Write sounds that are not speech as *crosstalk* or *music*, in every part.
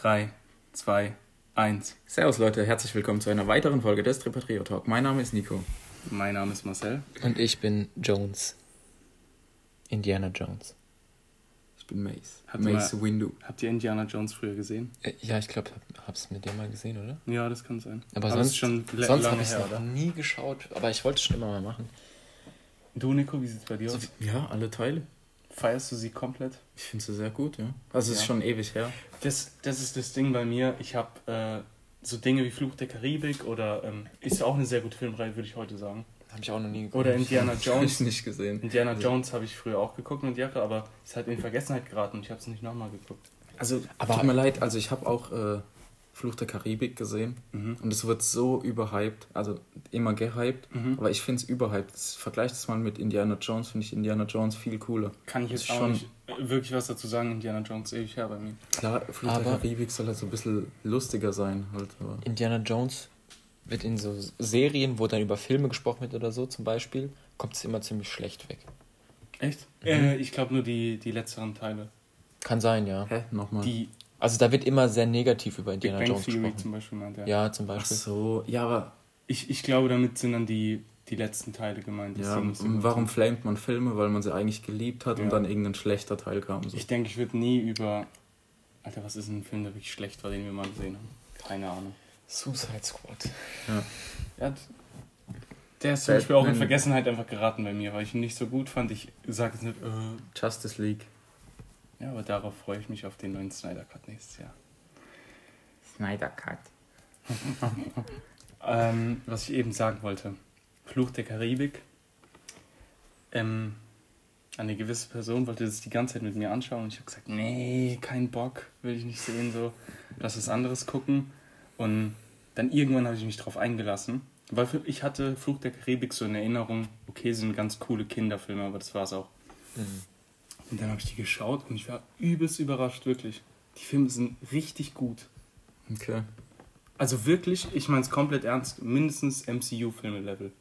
3, 2, 1. Servus Leute, herzlich willkommen zu einer weiteren Folge des Tripatrio Talk. Mein Name ist Nico. Mein Name ist Marcel. Und ich bin Jones. Indiana Jones. Ich bin Mace. Habt Mace ihr Windu. Habt ihr Indiana Jones früher gesehen? Äh, ja, ich glaube, hab, hab's mit dir mal gesehen, oder? Ja, das kann sein. Aber, es sonst, schon sonst habe ich noch nie geschaut. Aber ich wollte es schon immer mal machen. Du, Nico, wie sieht's bei dir So, aus? ja, alle Teile. Feierst du sie komplett? Ich finde sie sehr gut, ja. Also es ist Ja. schon ewig her. Das, das ist das Ding bei mir. Ich habe äh, so Dinge wie Fluch der Karibik oder ähm, ist auch eine sehr gute Filmreihe, würde ich heute sagen. Habe ich auch noch nie geguckt. Oder Indiana *laughs* Habe ich Jones. nicht gesehen. Indiana Jones habe ich früher auch geguckt mit Jacke, aber ist halt in Vergessenheit geraten und ich habe es nicht nochmal geguckt. Also, Aber- tut mir leid, also ich habe auch äh, Fluch der Karibik gesehen Mhm. und es wird so überhyped, also immer gehyped, Mhm. aber ich finde es überhyped. Vergleich das mal mit Indiana Jones, finde ich Indiana Jones viel cooler. Kann ich jetzt auch schon- nicht wirklich was dazu sagen. Indiana Jones ewig her bei mir. Klar, Fluch der Aber- Karibik soll halt so ein bisschen lustiger sein, halt, aber Indiana Jones wird in so Serien, wo dann über Filme gesprochen wird oder so zum Beispiel, kommt es immer ziemlich schlecht weg. Echt? Mhm. Äh, ich glaube nur die, die letzteren Teile. Kann sein, ja. hä, nochmal. Die Also da wird immer sehr negativ über Big Indiana Bang Jones Theory gesprochen. zum Beispiel meint er. Ja, zum Ach Beispiel. so, ja, aber Ich, ich glaube, damit sind dann die, die letzten Teile gemeint. Ja, so warum sind. flamet man Filme? Weil man sie eigentlich geliebt hat Ja. und dann irgendein schlechter Teil kam. So. Ich denke, ich würde nie über. Alter, was ist ein Film, der wirklich schlecht war, den wir mal gesehen haben? Keine Ahnung. Suicide Squad. Ja. Ja, der ist zum Beispiel auch in. Vergessenheit einfach geraten bei mir, weil ich ihn nicht so gut fand. Ich sage jetzt nicht, äh, Justice League. Ja, aber darauf freue ich mich auf den neuen Snyder Cut nächstes Jahr. Snyder Cut. *laughs* Ähm, was ich eben sagen wollte: Fluch der Karibik. Ähm, eine gewisse Person wollte das die ganze Zeit mit mir anschauen und ich habe gesagt: Nee, kein Bock, will ich nicht sehen, so. Lass was anderes gucken. Und dann irgendwann habe ich mich drauf eingelassen. Weil ich hatte Fluch der Karibik so in Erinnerung, okay, sind ganz coole Kinderfilme, aber das war's auch. Mhm. Und dann habe ich die geschaut und ich war übelst überrascht, wirklich. Die Filme sind richtig gut. Okay. Also wirklich, ich meine es komplett ernst, mindestens MCU-Filme-Level.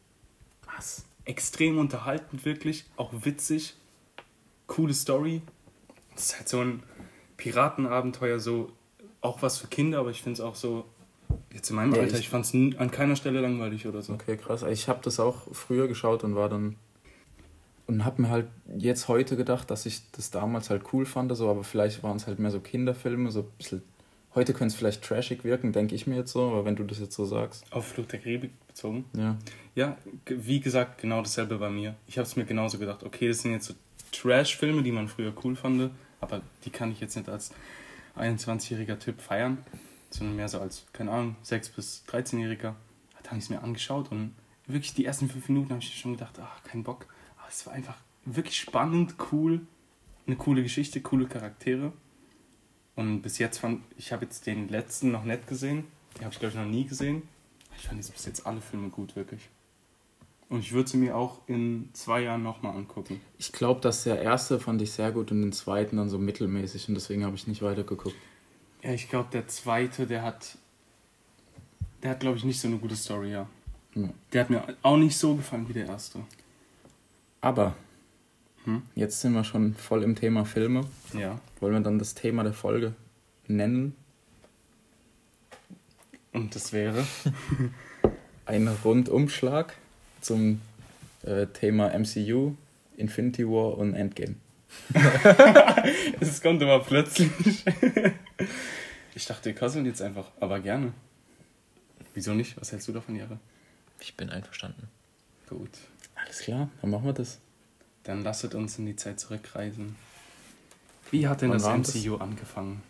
Was? Extrem unterhaltend, wirklich, auch witzig, coole Story. Es ist halt so ein Piratenabenteuer, so auch was für Kinder, aber ich finde es auch so, jetzt in meinem Ja, Alter, ich- ich fand es an keiner Stelle langweilig oder so. Okay, krass. Ich habe das auch früher geschaut und war dann. Und habe mir halt jetzt heute gedacht, dass ich das damals halt cool fand, so, aber vielleicht waren es halt mehr so Kinderfilme, so ein bisschen. Heute könnte es vielleicht trashig wirken, denke ich mir jetzt so, aber wenn du das jetzt so sagst. Auf Flucht der Karibik bezogen. Ja. Ja, wie gesagt, genau dasselbe bei mir. Ich habe es mir genauso gedacht. Okay, das sind jetzt so Trash-Filme, die man früher cool fand, aber die kann ich jetzt nicht als 21-jähriger Typ feiern, sondern mehr so als, keine Ahnung, 6- bis 13-jähriger. Da habe ich es mir angeschaut und wirklich die ersten fünf Minuten habe ich schon gedacht, ach, kein Bock. Es war einfach wirklich spannend, cool, eine coole Geschichte, coole Charaktere. Und bis jetzt fand ich habe jetzt den letzten noch nicht gesehen. Den habe ich, glaube ich, noch nie gesehen. Ich fand jetzt bis jetzt alle Filme gut, wirklich. Und ich würde sie mir auch in zwei Jahren nochmal angucken. Ich glaube, dass der erste fand ich sehr gut und den zweiten dann so mittelmäßig und deswegen habe ich nicht weitergeguckt. Ja, ich glaube, der zweite, der hat. Der hat, glaube ich, nicht so eine gute Story, ja. Ja. Der hat mir auch nicht so gefallen wie der erste. Aber Hm? jetzt sind wir schon voll im Thema Filme. Ja. Wollen wir dann das Thema der Folge nennen? Und das wäre. *laughs* Ein Rundumschlag zum äh, Thema MCU, Infinity War und Endgame. *laughs* Es kommt immer plötzlich. ich dachte, wir kasseln jetzt einfach, aber gerne. Wieso nicht? Was hältst du davon, Jahre? Ich bin einverstanden. Gut. Alles klar, dann machen wir das. Dann lasset uns in die Zeit zurückreisen. Wie hat denn Wann das? MCU angefangen?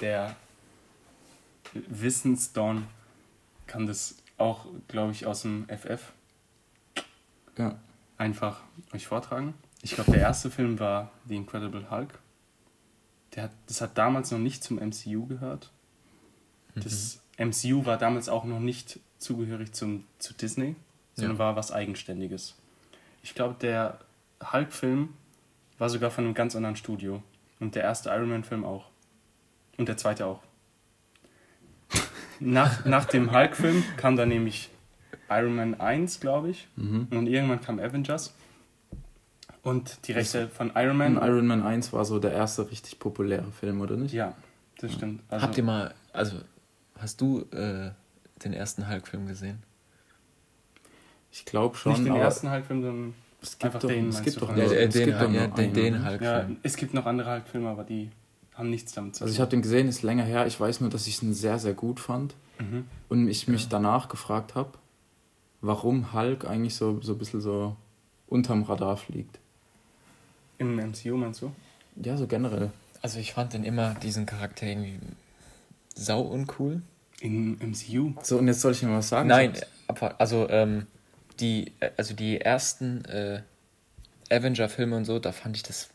Der Wissensdorn kann das auch, glaube ich, aus dem FF Ja. einfach euch vortragen. Ich glaube, der erste Film war The Incredible Hulk. Der hat, das hat damals noch nicht zum MCU gehört. Das MCU war damals auch noch nicht zugehörig zum, zu Disney, sondern Ja. war was Eigenständiges. Ich glaube, der Hulk-Film war sogar von einem ganz anderen Studio. Und der erste Iron Man-Film auch. Und der zweite auch. Nach, nach dem Hulk-Film kam dann nämlich Iron Man 1, glaube ich. Mhm. Und irgendwann kam Avengers. Und die Rechte von Iron Und Man. Iron Man 1 war so der erste richtig populäre Film, oder nicht? Ja, Das stimmt. Also, Habt ihr mal, also hast du äh, den ersten Hulk-Film gesehen? Ich glaube schon. nicht den ersten Hulk-Film, sondern es gibt einfach doch, den, es gibt doch nur, Ja, es den, gibt doch ja, den, den ne? Ja, Hulk-Film. es gibt noch andere Hulk-Filme, aber die haben nichts damit zu Also ich tun. habe den gesehen, ist länger her. Ich weiß nur, dass ich ihn sehr, sehr gut fand. Mhm. Und ich mich danach gefragt habe, warum Hulk eigentlich so, so ein bisschen so unterm Radar fliegt. Im MCU meinst du? Ja, so generell. Also ich fand den immer, diesen Charakter irgendwie sau uncool. Im MCU? So, und jetzt soll ich dir mal was sagen? Nein. Also, ähm, die, äh, also die ersten äh, Avenger-Filme und so, da fand ich das,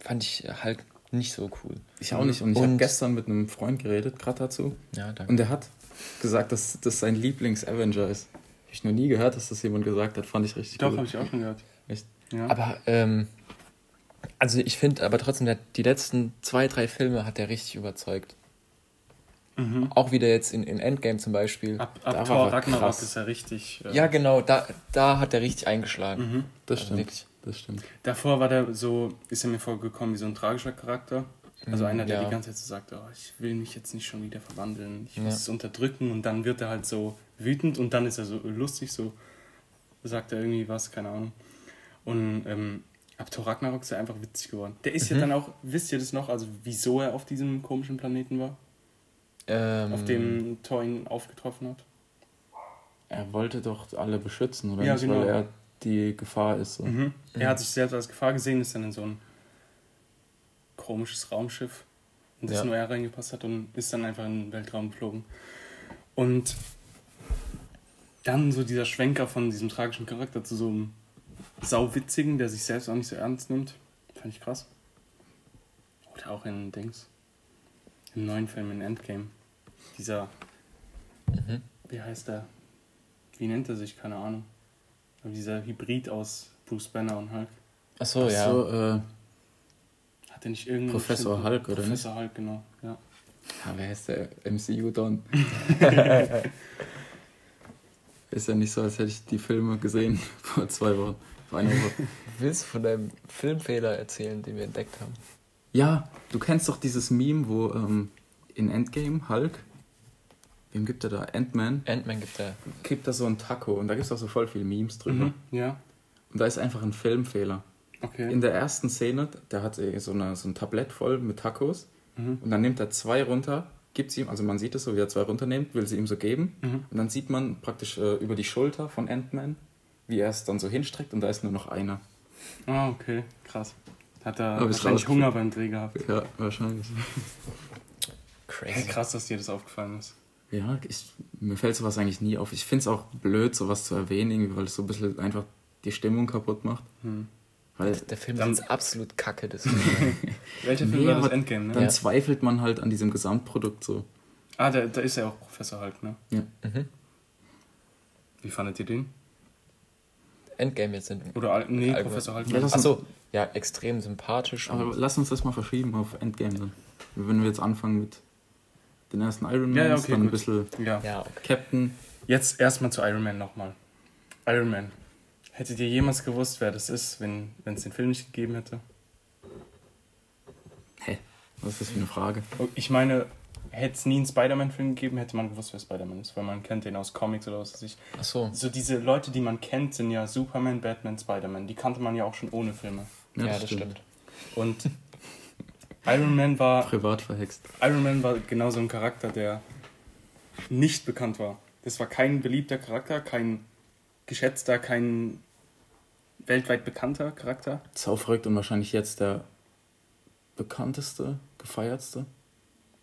fand ich halt nicht so cool. Ich auch nicht. Und ich habe gestern mit einem Freund geredet, gerade dazu. Ja, danke. Und der hat gesagt, dass das sein Lieblings-Avenger ist. Hab ich noch nie gehört, dass das jemand gesagt hat. Fand ich richtig Doch, gut. habe ich auch schon gehört. Echt? Ja. Aber, ähm, also ich finde aber trotzdem, der, die letzten zwei, drei Filme hat er richtig überzeugt. Mhm. Auch wieder jetzt in, in Endgame zum Beispiel. Ab, ab Thor Ragnarok krass. ist er richtig. äh, Ja, genau, da, da hat er richtig eingeschlagen. Mhm. Das stimmt. wirklich. Das stimmt. Davor war der so, ist er mir vorgekommen wie so ein tragischer Charakter. Also Mhm, einer, der ja. die ganze Zeit so sagt, oh, ich will mich jetzt nicht schon wieder verwandeln, ich Ja. muss es unterdrücken und dann wird er halt so wütend und dann ist er so lustig, so sagt er irgendwie was, keine Ahnung. Und ähm, ab Thor Ragnarok ist er einfach witzig geworden. Der ist ja Mhm. dann auch, wisst ihr das noch, also wieso er auf diesem komischen Planeten war, Ähm, auf dem Thor ihn aufgetroffen hat? Er wollte doch alle beschützen, oder Ja, nicht? genau. Weil er die Gefahr ist. So. Mhm. Er hat sich selbst als Gefahr gesehen, ist dann in so ein komisches Raumschiff, in das Ja. nur er reingepasst hat und ist dann einfach in den Weltraum geflogen. Und dann so dieser Schwenker von diesem tragischen Charakter zu so einem sauwitzigen, der sich selbst auch nicht so ernst nimmt, fand ich krass. Oder auch in Dings, im neuen Film in Endgame. Dieser, Mhm. wie heißt der? Wie nennt er sich? Keine Ahnung. Aber dieser Hybrid aus Bruce Banner und Hulk. Ach so, ja. So, äh, Hat er nicht irgendeinen. Professor Hulk, oder nicht? Professor Hulk, genau. Ja. ja, wer heißt der MCU-Don? *laughs* *laughs* ist ja nicht so, als hätte ich die Filme gesehen *laughs* vor zwei Wochen. Vor einer Woche. Willst du von deinem Filmfehler erzählen, den wir entdeckt haben? Ja, du kennst doch dieses Meme, wo ähm, in Endgame Hulk, wem gibt er da? Ant-Man, Ant-Man gibt er. gibt da so ein Taco und da gibt es auch so voll viele Memes drüber. Mhm. Ja, Und da ist einfach ein Filmfehler. okay. In der ersten Szene, der hat eh so, eine, so ein Tablett voll mit Tacos Mhm. und dann nimmt er zwei runter, gibt sie ihm, also man sieht es so, wie er zwei runternimmt, will sie ihm so geben Mhm. und dann sieht man praktisch äh, über die Schulter von Ant-Man, wie er es dann so hinstreckt und da ist nur noch einer. Ah, okay, krass. Hat er wahrscheinlich Hunger beim Dreh gehabt. Ja, wahrscheinlich. Hey, Crazy. krass, dass dir das aufgefallen ist. Ja, ich, mir fällt sowas eigentlich nie auf. Ich finde es auch blöd, sowas zu erwähnen, weil es so ein bisschen einfach die Stimmung kaputt macht. Hm. Weil Der Film Dann- ist absolut kacke, deswegen. *laughs* Welcher Film Nee, war das Endgame, ne? dann Ja. zweifelt man halt an diesem Gesamtprodukt so. Ah, da, da ist ja auch Professor Hulk, ne? Ja. mhm. Wie fandet ihr den? Endgame jetzt sind. Oder, nee. Professor Hulk. Ja, das- Achso, ja, extrem sympathisch. Aber lass uns das mal verschieben auf Endgame dann. Wenn wir jetzt anfangen mit den ersten Iron Man, Ja, ja, okay, dann ein gut. bisschen ja. ja, okay. Captain. Jetzt erstmal zu Iron Man nochmal. Iron Man. Hättet ihr jemals gewusst, wer das ist, wenn es den Film nicht gegeben hätte? Hä? Was ist das für eine Frage? Oh, Ich meine, hätte es nie einen Spider-Man-Film gegeben, hätte man gewusst, wer Spider-Man ist, weil man kennt den aus Comics oder was weiß ich. Achso, So diese Leute, die man kennt, sind ja Superman, Batman, Spider-Man. Die kannte man ja auch schon ohne Filme. Ja, das, stimmt. Und *laughs* Iron Man war Privat verhext. Iron Man war genau so ein Charakter, der nicht bekannt war. Das war kein beliebter Charakter, kein geschätzter, kein weltweit bekannter Charakter. Sau verrückt und wahrscheinlich jetzt der bekannteste, gefeiertste.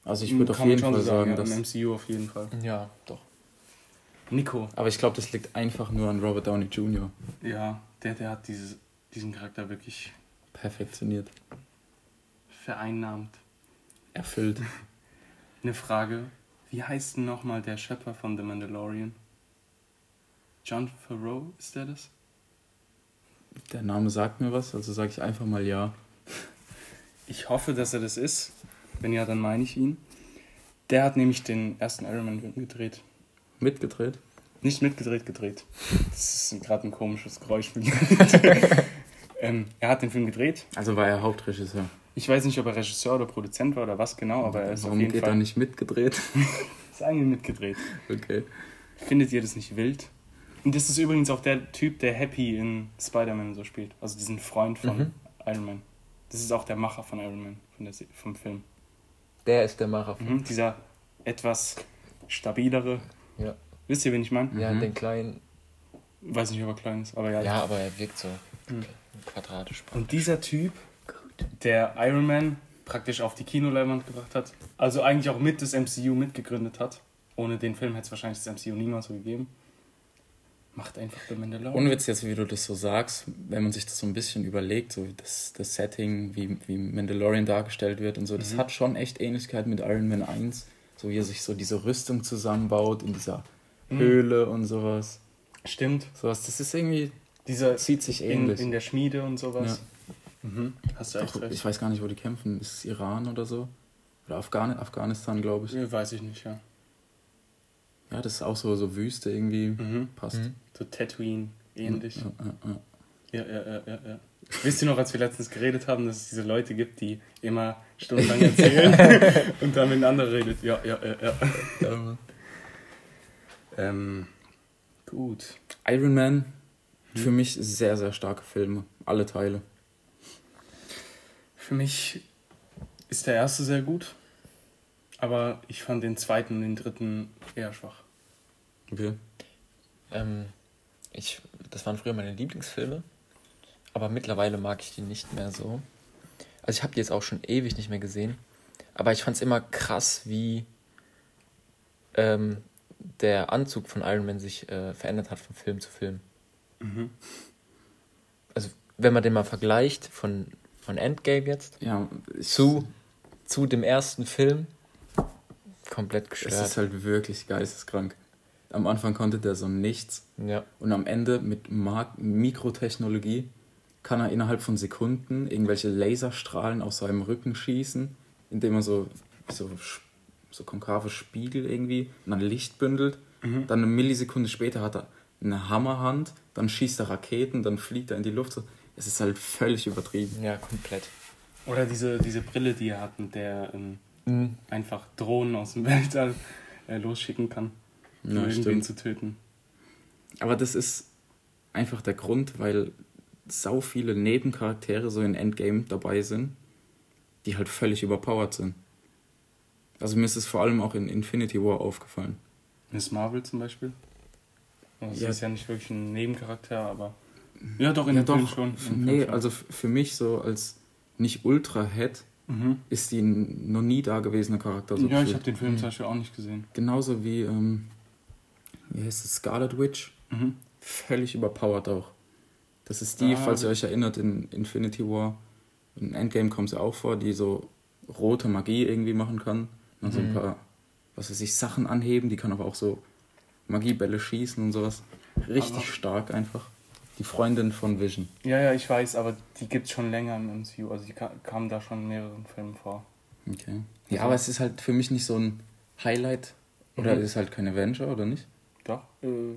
Also ich würde auf jeden Fall so sagen, ja, dass. im MCU auf jeden Fall. Ja, doch. Nico, Aber ich glaube, das liegt einfach nur an Robert Downey Jr. ja, der, der hat dieses, diesen Charakter wirklich Perfektioniert. vereinnahmt. Erfüllt. *laughs* Eine Frage, wie heißt denn nochmal der Schöpfer von The Mandalorian? John Favreau, ist der das? Der Name sagt mir was, also sage ich einfach mal ja. Ich hoffe, dass er das ist. Wenn ja, dann meine ich ihn. Der hat nämlich den ersten Iron Man gedreht. Mitgedreht. Nicht mitgedreht, gedreht. Das ist gerade ein komisches Geräusch. *laughs* *laughs* ähm, er hat den Film gedreht. Also war er Hauptregisseur. Ich weiß nicht, ob er Regisseur oder Produzent war oder was genau, aber er ist Warum auf jeden geht Fall. er nicht mitgedreht? *laughs* Ist eigentlich mitgedreht. okay. Findet ihr das nicht wild? Und das ist übrigens auch der Typ, der Happy in Spider-Man so spielt. Also diesen Freund von Mhm. Iron Man. Das ist auch der Macher von Iron Man, von der, vom Film. Der ist der Macher von. Mhm. Dieser etwas stabilere. Ja. Wisst ihr, wen ich meine? Ja, Mhm. den kleinen. Weiß nicht, ob er klein ist, aber ja. Ja, aber er wirkt so Mhm. Quadratisch. Und dieser Typ, der Iron Man praktisch auf die Kinoleinwand gebracht hat, also eigentlich auch mit das MCU mitgegründet hat, ohne den Film hätte es wahrscheinlich das MCU niemals so gegeben, macht einfach The Mandalorian. Ohne Witz jetzt, wie du das so sagst, wenn man sich das so ein bisschen überlegt, so das, das Setting, wie, wie Mandalorian dargestellt wird und so, das Mhm. hat schon echt Ähnlichkeit mit Iron Man 1. So wie er sich so diese Rüstung zusammenbaut in dieser Mhm. Höhle und sowas. Stimmt. Sowas, das ist irgendwie, Dieser zieht sich in, ähnlich. in der Schmiede und sowas. Mhm. Hast du echt Doch, recht. ich weiß gar nicht, wo die kämpfen. Ist es Iran oder so? Oder Afghan Afghanistan, glaube ich. Ja, Weiß ich nicht, ja. Ja, das ist auch so, so Wüste irgendwie. Mhm. Passt. Mhm. So Tatooine ähnlich. Ja, ja, ja. Ja, ja, ja, ja, ja. Wisst ihr noch, als wir letztens geredet haben, dass es diese Leute gibt, die immer stundenlang erzählen *laughs* und dann mit einem anderen redet? Ja, ja, ja, ja. Ähm, Ähm, gut. Iron Man. Für mich sehr, sehr starke Filme. Alle Teile. Für mich ist der erste sehr gut, aber ich fand den zweiten und den dritten eher schwach. Okay. Ähm, ich, das waren früher meine Lieblingsfilme, aber mittlerweile mag ich die nicht mehr so. Also ich habe die jetzt auch schon ewig nicht mehr gesehen, aber ich fand es immer krass, wie ähm, der Anzug von Iron Man sich äh, verändert hat von Film zu Film. Mhm. Also wenn man den mal vergleicht von, von Endgame jetzt Ja, zu, zu dem ersten Film, komplett es gestört. ist halt wirklich geisteskrank. Am Anfang konnte der so nichts. ja. Und am Ende mit Mark Mikrotechnologie kann er innerhalb von Sekunden irgendwelche Laserstrahlen aus seinem Rücken schießen, indem er so, so, so konkave Spiegel irgendwie und dann Licht bündelt. Mhm. Dann eine Millisekunde später hat er eine Hammerhand, dann schießt er Raketen, dann fliegt er in die Luft. Es ist halt völlig übertrieben. ja, komplett. Oder diese, diese Brille, die er hat, mit der ähm, Mhm. einfach Drohnen aus dem *laughs* Weltall äh, losschicken kann, um Ja, irgendwen stimmt. zu töten. Aber das ist einfach der Grund, weil sau viele Nebencharaktere so in Endgame dabei sind, die halt völlig überpowered sind. Also mir ist es vor allem auch in Infinity War aufgefallen. Miss Marvel zum Beispiel. Das Ja. ist ja nicht wirklich ein Nebencharakter, aber. Ja, doch, in ja dem Film doch, schon. nee, schon. also für mich so als nicht Ultra-Head Mhm. ist die ein noch nie dagewesene Charakter. So ja, ich gefühlt. habe den Film zum Beispiel auch nicht gesehen. Genauso wie, ähm, wie heißt es, Scarlet Witch. Mhm. Völlig überpowered auch. Das ist die, Ah, falls ihr euch erinnert, in Infinity War, in Endgame kommt sie auch vor, die so rote Magie irgendwie machen kann. Und so ein Mhm. paar, was weiß ich, Sachen anheben, die kann aber auch so Magiebälle schießen und sowas. Richtig Aber- stark einfach. Die Freundin von Vision. Ja, ja, ich weiß, aber die gibt es schon länger im MCU. Also die ka kamen da schon in mehreren Filmen vor. Okay. Ja, aber es ist halt für mich nicht so ein Highlight. Oder Mhm. ist halt kein Avenger, oder nicht? Doch? Äh,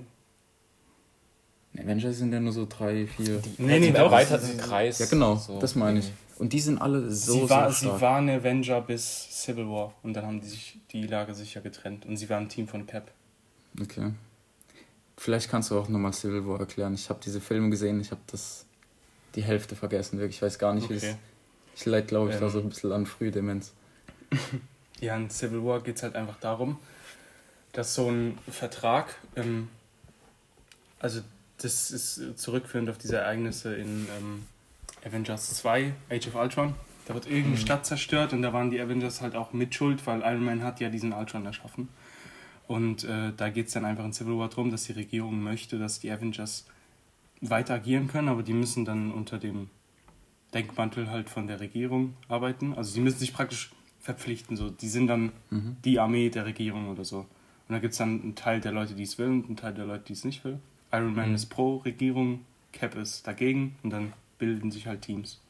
Avenger sind ja nur so drei, vier. Nee, nee, Im doch, erweiterten sie- Kreis. Ja, genau, so das meine ich. Und die sind alle so, sie, war, so sie stark. war eine Avenger bis Civil War. Und dann haben die sich die Lage sicher getrennt. Und sie war ein Team von Cap. Okay. Vielleicht kannst du auch nochmal Civil War erklären. Ich habe diese Filme gesehen, ich habe das die Hälfte vergessen. Wirklich, ich weiß gar nicht, wie Okay. es. Ich leid, glaube ich, da Ähm. so ein bisschen an Frühdemenz. Ja, in Civil War geht es halt einfach darum, dass so ein Vertrag, ähm, also das ist zurückführend auf diese Ereignisse in ähm, Avengers 2, Age of Ultron. Da wird irgendeine Stadt zerstört und da waren die Avengers halt auch mit schuld, weil Iron Man hat ja diesen Ultron erschaffen. Und äh, da geht es dann einfach in Civil War darum, dass die Regierung möchte, dass die Avengers weiter agieren können, aber die müssen dann unter dem Denkmantel halt von der Regierung arbeiten. Also sie müssen sich praktisch verpflichten. So. Die sind dann Mhm. die Armee der Regierung oder so. Und da gibt es dann einen Teil der Leute, die es will und einen Teil der Leute, die es nicht will. Iron Man Mhm. ist pro Regierung, Cap ist dagegen und dann bilden sich halt Teams.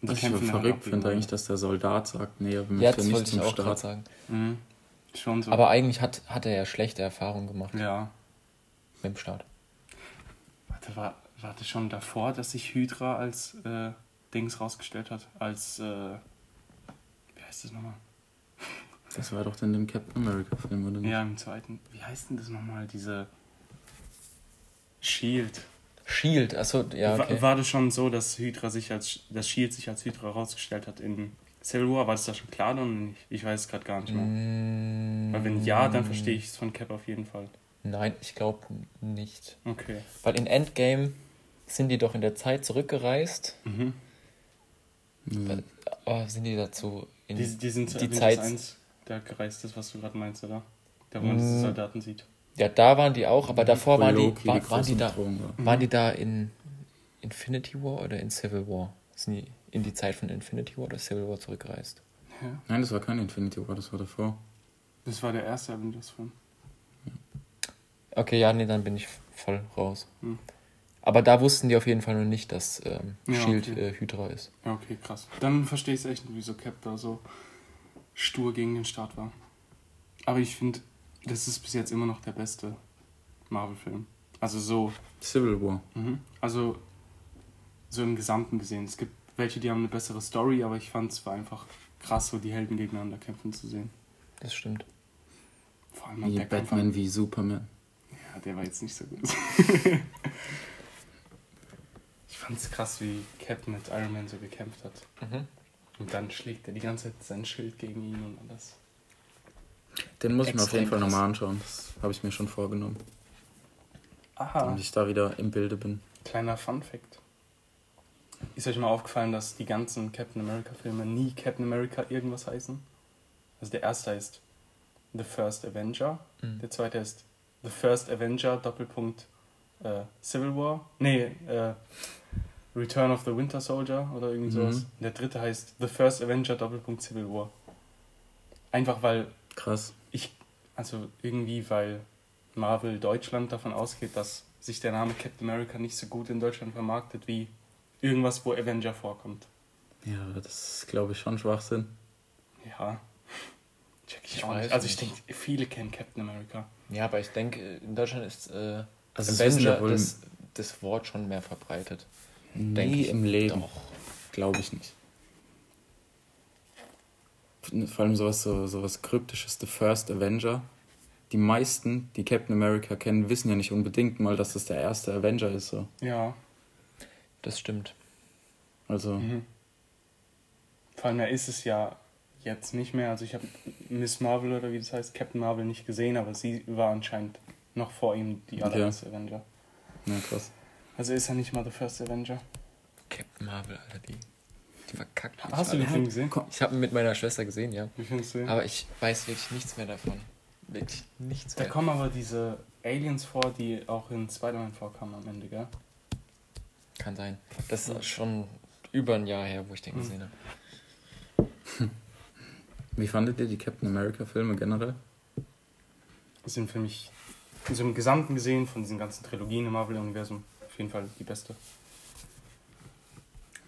Und Was ich verrückt finde eigentlich, dass der Soldat sagt, nee, er Ja, möchte das nicht zum Staat. sagen. Mhm. Schon so. Aber eigentlich hat, hat er ja schlechte Erfahrungen gemacht ja. mit dem Staat. Warte, war, war das schon davor, dass sich Hydra als äh, Dings rausgestellt hat? Als äh, heißt das nochmal? Das war doch in dem Captain America Film, oder nicht? Ja, im zweiten. Wie heißt denn das nochmal? Diese Shield. Shield, achso, ja, okay. War das schon so, dass Hydra sich als das Shield sich als Hydra herausgestellt hat in Civil War? War das da schon klar dann nicht? Ich weiß es gerade gar nicht mehr. Mm, Weil wenn ja, dann verstehe ich es von Cap auf jeden Fall. Nein, ich glaube nicht. Okay. Weil in Endgame sind die doch in der Zeit zurückgereist. Mhm. Ja. Oh, sind die dazu in Die, die sind zu die Zeit. 1 da gereist ist, was du gerade meinst, oder? Da wo man Mm. diese Soldaten sieht. Ja, da waren die auch, aber davor Wo waren die, war, waren die da, waren die da in Infinity War oder in Civil War? Sind die in die Zeit von Infinity War oder Civil War zurückgereist? Ja. Nein, das war kein Infinity War, das war davor. Das war der erste Avengers-Film. Okay, ja, nee, dann bin ich voll raus. Hm. Aber da wussten die auf jeden Fall noch nicht, dass ähm, Ja, Shield okay. äh, Hydra ist. Ja, okay, krass. Dann verstehe ich es echt nicht, wieso Cap da so stur gegen den Start war. Aber ich finde, das ist bis jetzt immer noch der beste Marvel-Film. Also so, Civil War. mhm. also so im Gesamten gesehen. Es gibt welche, die haben eine bessere Story, aber ich fand es war einfach krass, so die Helden gegeneinander kämpfen zu sehen. Das stimmt. Vor allem Wie. Batman, wie Superman. Ja, der war jetzt nicht so gut. *laughs* ich fand es krass, wie Cap mit Iron Man so gekämpft hat. Mhm. Und dann schlägt er die ganze Zeit sein Schild gegen ihn und alles. Den muss ich mir auf jeden Fall nochmal anschauen. Das habe ich mir schon vorgenommen. Aha. Damit ich da wieder im Bilde bin. Kleiner Fun Fact. Ist euch mal aufgefallen, dass die ganzen Captain America Filme nie Captain America irgendwas heißen? Also der erste heißt The First Avenger, Mhm. der zweite heißt The First Avenger Doppelpunkt äh, Civil War. Nee, äh, Return of the Winter Soldier oder irgendwie Mhm. sowas. Der dritte heißt The First Avenger Doppelpunkt Civil War. Einfach weil Krass. ich, also irgendwie, weil Marvel Deutschland davon ausgeht, dass sich der Name Captain America nicht so gut in Deutschland vermarktet wie irgendwas, wo Avenger vorkommt. Ja, das ist, glaube ich, schon Schwachsinn. Ja. Check ich, Ich auch weiß nicht. Also ich denke, viele kennen Captain America. Ja, aber ich denke, in Deutschland ist äh, Also Avenger ja wohl das, das Wort schon mehr verbreitet. nie denk ich. im Leben. Doch. Glaube ich nicht. Vor allem sowas, so, sowas Kryptisches, The First Avenger. Die meisten, die Captain America kennen, wissen ja nicht unbedingt mal, dass das der erste Avenger ist. So. Ja. Das stimmt. Also, Mhm. Vor allem, er ist es ja jetzt nicht mehr. Also ich habe Miss Marvel oder wie das heißt, Captain Marvel nicht gesehen, aber sie war anscheinend noch vor ihm die Okay. allererste Avenger. na krass. Also ist er nicht mal der First Avenger. Captain Marvel, Alter, die, die verkackt mich Hast du den. Film gesehen? Ich habe ihn mit meiner Schwester gesehen, ja. Wie findest du den? Aber ich weiß wirklich nichts mehr davon. Wirklich nichts Da mehr. kommen aber diese Aliens vor, die auch in Spider-Man vorkamen am Ende, gell? Kann sein. Das ist schon über ein Jahr her, wo ich den Mhm. gesehen habe. *laughs* Wie fandet ihr die Captain America Filme generell? Das sind für mich, so im Gesamten gesehen, von diesen ganzen Trilogien im Marvel-Universum, auf jeden Fall die beste.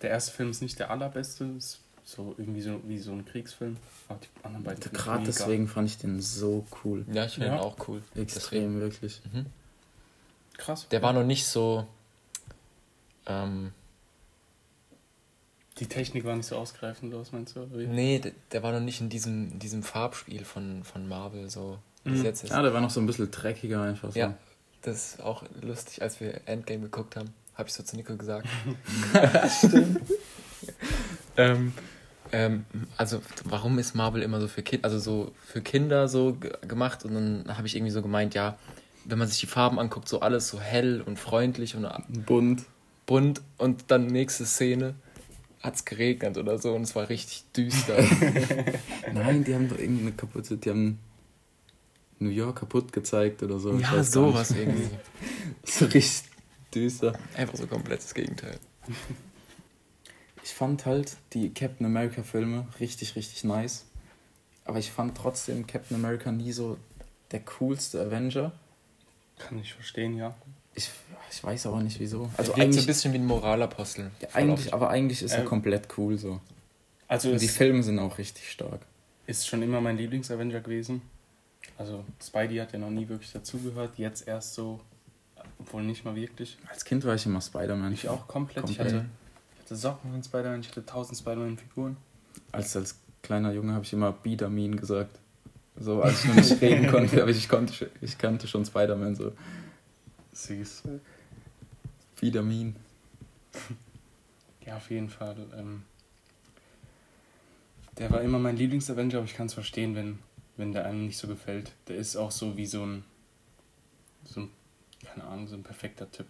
Der erste Film ist nicht der allerbeste, ist so irgendwie so wie so ein Kriegsfilm. Aber die anderen beiden. Gerade deswegen fand ich den so cool. Ja, ich finde Ja. ihn auch cool. Extrem, wirklich. Mhm. Krass. Der war noch nicht so. Ähm, Die Technik war nicht so ausgreifend, was meinst du? wie? nee, der, der war noch nicht in diesem, in diesem Farbspiel von, von Marvel so. wie es Mhm. jetzt ist. Ja, der war noch so ein bisschen dreckiger einfach so. Ja, das ist auch lustig, als wir Endgame geguckt haben, habe ich so zu Nico gesagt. Stimmt. *laughs* *laughs* ähm, ähm, also warum ist Marvel immer so für Kinder, also so für Kinder so ge- gemacht und dann habe ich irgendwie so gemeint, ja, wenn man sich die Farben anguckt, so alles so hell und freundlich und Bunt. Bunt und dann nächste Szene hat es geregnet oder so und es war richtig düster. *laughs* Nein, die haben doch irgendeine kaputte, die haben New York kaputt gezeigt oder so. Ich ja, sowas irgendwie. *laughs* So richtig düster. Einfach so komplettes Gegenteil. Ich fand halt die Captain America Filme richtig, richtig nice. Aber ich fand trotzdem Captain America nie so der coolste Avenger. Kann ich verstehen, ja. Ich, ich weiß aber nicht wieso. Also er wirkt so ein eigentlich, bisschen wie ein Moralapostel. ja, eigentlich aber eigentlich ist er Äh, komplett cool so. Also die Filme sind auch richtig stark. ist schon immer mein Lieblings-Avenger gewesen. Also Spidey hat ja noch nie wirklich dazugehört, jetzt erst so, obwohl nicht mal wirklich. Als Kind war ich immer Spider-Man. Ich auch komplett. Ich Komplett. hatte, ich hatte Socken von Spider-Man, ich hatte tausend Spider-Man-Figuren. Als, als kleiner Junge habe ich immer Bidamin gesagt. So, als ich noch nicht *laughs* reden konnte, aber ich, konnte, ich kannte schon Spider-Man so. Süß. Bidamin. *laughs* Ja, auf jeden Fall. Ähm, der war immer mein Lieblings-Avenger, aber ich kann es verstehen, wenn, wenn der einem nicht so gefällt. Der ist auch so wie so ein, so ein, keine Ahnung, so ein perfekter Typ.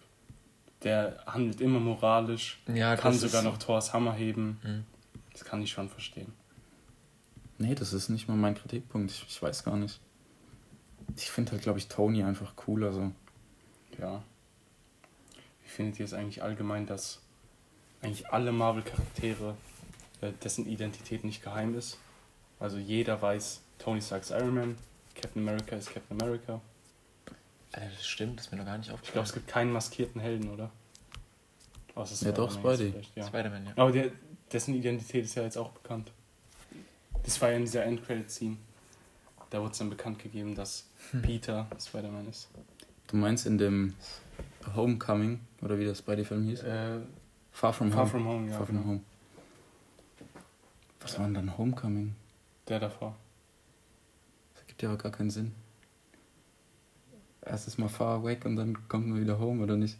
Der handelt immer moralisch, Ja, kann sogar noch Thors Hammer heben. Mhm. Das kann ich schon verstehen. Nee, das ist nicht mal mein Kritikpunkt. Ich, ich weiß gar nicht. Ich finde halt, glaube ich, Tony einfach cooler so. Ja. Wie findet ihr es eigentlich allgemein, dass eigentlich alle Marvel-Charaktere, äh, dessen Identität nicht geheim ist? Also jeder weiß, Tony Stark ist Iron Man, Captain America ist Captain America. Alter, das stimmt, das ist mir noch gar nicht Ich glaube, aufgefallen. es gibt keinen maskierten Helden, oder? Außer Ja, doch, Spider-Man jetzt Spidey. vielleicht, Ja. Spider-Man, ja. Aber der, dessen Identität ist ja jetzt auch bekannt. Das war ja in dieser Endcredit-Scene. Da wurde es dann bekannt gegeben, dass Hm. Peter Spider-Man ist. Du meinst in dem Homecoming, oder wie das bei dem Film hieß? Äh, Far From Far Home. From Home, ja. Far From genau. Home. Was war denn dann Homecoming? Der davor. Das ergibt ja aber gar keinen Sinn. Erstes Mal far weg und dann kommt man wieder home, oder nicht?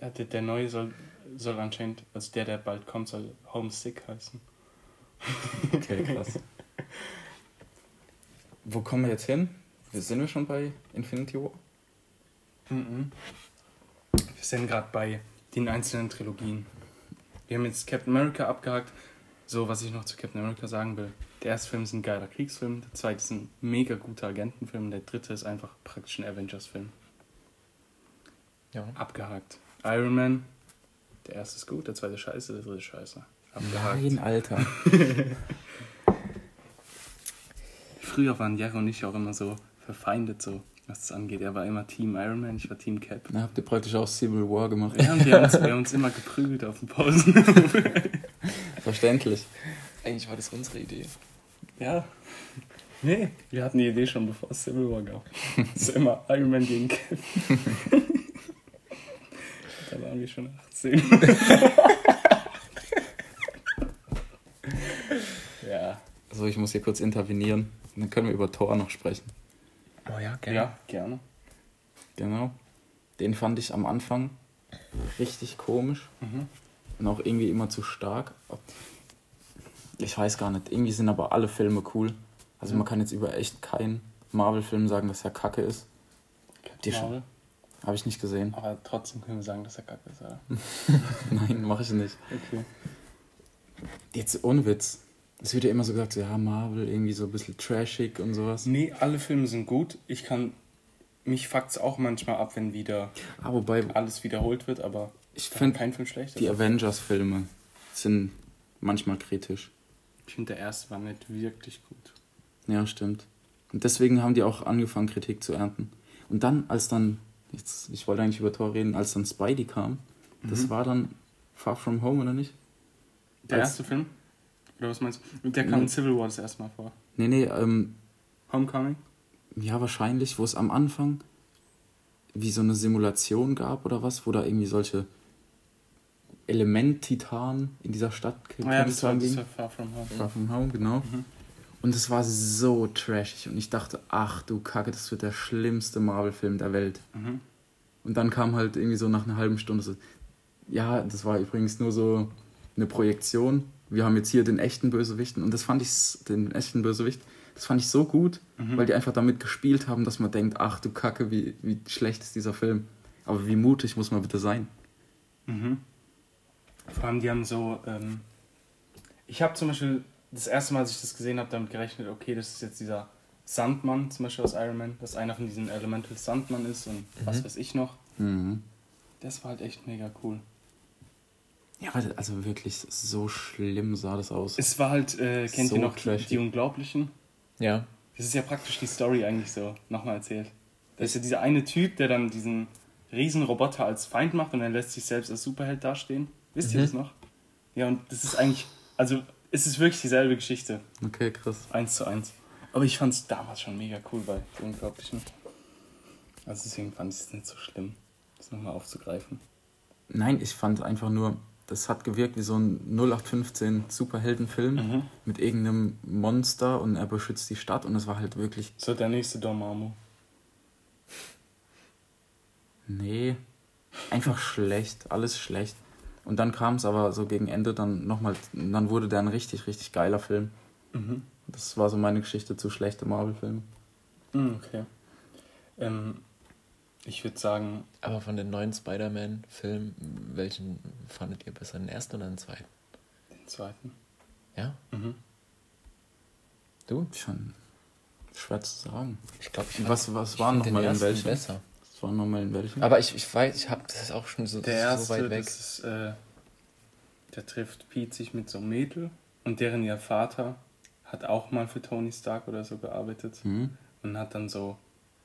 Ja, der, der neue soll, soll anscheinend, also der, der bald kommt, soll Homesick heißen. Okay, krass. *laughs* Wo kommen wir jetzt hin? Sind wir schon bei Infinity War? Mhm. Wir sind gerade bei den einzelnen Trilogien. Wir haben jetzt Captain America abgehakt. So, was ich noch zu Captain America sagen will. Der erste Film ist ein geiler Kriegsfilm, der zweite ist ein mega guter Agentenfilm, der dritte ist einfach praktisch ein Avengers-Film. ja. Abgehakt. Iron Man, der erste ist gut, der zweite scheiße, der dritte scheiße. Abgehakt. Nein, Alter. *laughs* Früher waren Jaro und ich auch immer so verfeindet, so was das angeht. Er war immer Team Iron Man, ich war Team Cap. Na, habt ihr praktisch auch Civil War gemacht? Ja, und wir haben uns, wir haben uns immer *laughs* geprügelt auf den Pausen. *laughs* Verständlich. Eigentlich war das unsere Idee. Ja. Nee, wir hatten die Idee schon, bevor es Civil War gab. Es ist immer Iron Man gegen Cap. *laughs* da waren wir schon 18. ja. Also ich muss hier kurz intervenieren. Dann können wir über Thor noch sprechen. Oh ja, gerne. Ja, gerne. Genau. Den fand ich am Anfang richtig komisch Mhm. und auch irgendwie immer zu stark. Ich weiß gar nicht. Irgendwie sind aber alle Filme cool. Also man kann jetzt über echt keinen Marvel-Film sagen, dass er kacke ist. Die. Marvel. Habe ich nicht gesehen. Aber trotzdem können wir sagen, dass er kacke ist, oder? *laughs* Nein, mache ich nicht. Okay. Jetzt ohne Witz. Es wird ja immer so gesagt, so, ja, Marvel irgendwie so ein bisschen trashig und sowas. Nee, alle Filme sind gut. Ich kann. Mich fuckt's auch manchmal ab, wenn wieder Ah, wobei, alles wiederholt wird, aber ich finde, kein Film schlecht. die. Avengers-Filme sind manchmal kritisch. Ich finde, der erste war nicht wirklich gut. Ja, stimmt. Und deswegen haben die auch angefangen, Kritik zu ernten. Und dann, als dann, jetzt, ich wollte eigentlich über Thor reden, als dann Spidey kam, das Mhm. war dann Far From Home, oder nicht? Der Als- erste Film? Oder was meinst du? Der kam in Civil War das erste Mal vor. Nee, nee, ähm, Homecoming? ja, wahrscheinlich, wo es am Anfang wie so eine Simulation gab oder was, wo da irgendwie solche Element-Titanen in dieser Stadt Ah ja, das war, das war Far From Home. Far From Home, genau. Mhm. Und es war so trashig und ich dachte, ach du Kacke, das wird der schlimmste Marvel-Film der Welt. Mhm. Und dann kam halt irgendwie so nach einer halben Stunde so, ja, das war übrigens nur so eine Projektion. Wir haben jetzt hier den echten Bösewichten und das fand ich, den echten Bösewicht, das fand ich so gut, Mhm. weil die einfach damit gespielt haben, dass man denkt, ach du Kacke, wie, wie schlecht ist dieser Film. Aber wie mutig muss man bitte sein? Mhm. Vor allem, die haben so. Ähm, ich habe zum Beispiel das erste Mal, als ich das gesehen habe, damit gerechnet, okay, das ist jetzt dieser Sandmann, zum Beispiel aus Iron Man, dass einer von diesen Elemental Sandmann ist und was weiß ich noch. Mhm. Das war halt echt mega cool. Ja, aber also wirklich so schlimm sah das aus. Es war halt, äh, kennt So ihr noch trashig. die Unglaublichen? Ja. Das ist ja praktisch die Story eigentlich so, nochmal erzählt. Da ist ja dieser eine Typ, der dann diesen riesen Roboter als Feind macht und er lässt sich selbst als Superheld dastehen. Wisst ihr Mhm. das noch? Ja, und das ist eigentlich, also es ist wirklich dieselbe Geschichte, Okay, krass. eins zu eins. Aber ich fand es damals schon mega cool bei die Unglaublichen. Also deswegen fand ich es nicht so schlimm, das nochmal aufzugreifen. Nein, ich fand einfach nur, das hat gewirkt wie so ein 0815 Superheldenfilm mit irgendeinem Monster und er beschützt die Stadt und es war halt wirklich. So der nächste Dormammu. Nee, einfach schlecht, alles schlecht. Und dann kam es aber so gegen Ende dann nochmal, dann wurde der ein richtig, richtig geiler Film. Mhm. Das war so meine Geschichte zu schlechten Marvel-Filmen. Mhm, okay. Ähm, ich würde sagen, Aber von den neuen Spider-Man-Filmen, welchen fandet ihr besser? Den ersten oder den zweiten? den zweiten. Ja? Mhm. Du? Schon schwer zu sagen. Ich glaube, ich Was, was ich waren nochmal in ersten welchen? besser. Was waren nochmal in welchen? Aber ich, ich weiß, ich habe das ist auch schon so, Der so erste, weit weg. das ist, äh, der trifft Pete sich mit so einem Mädel und deren ihr Vater hat auch mal für Tony Stark oder so gearbeitet Hm? und hat dann so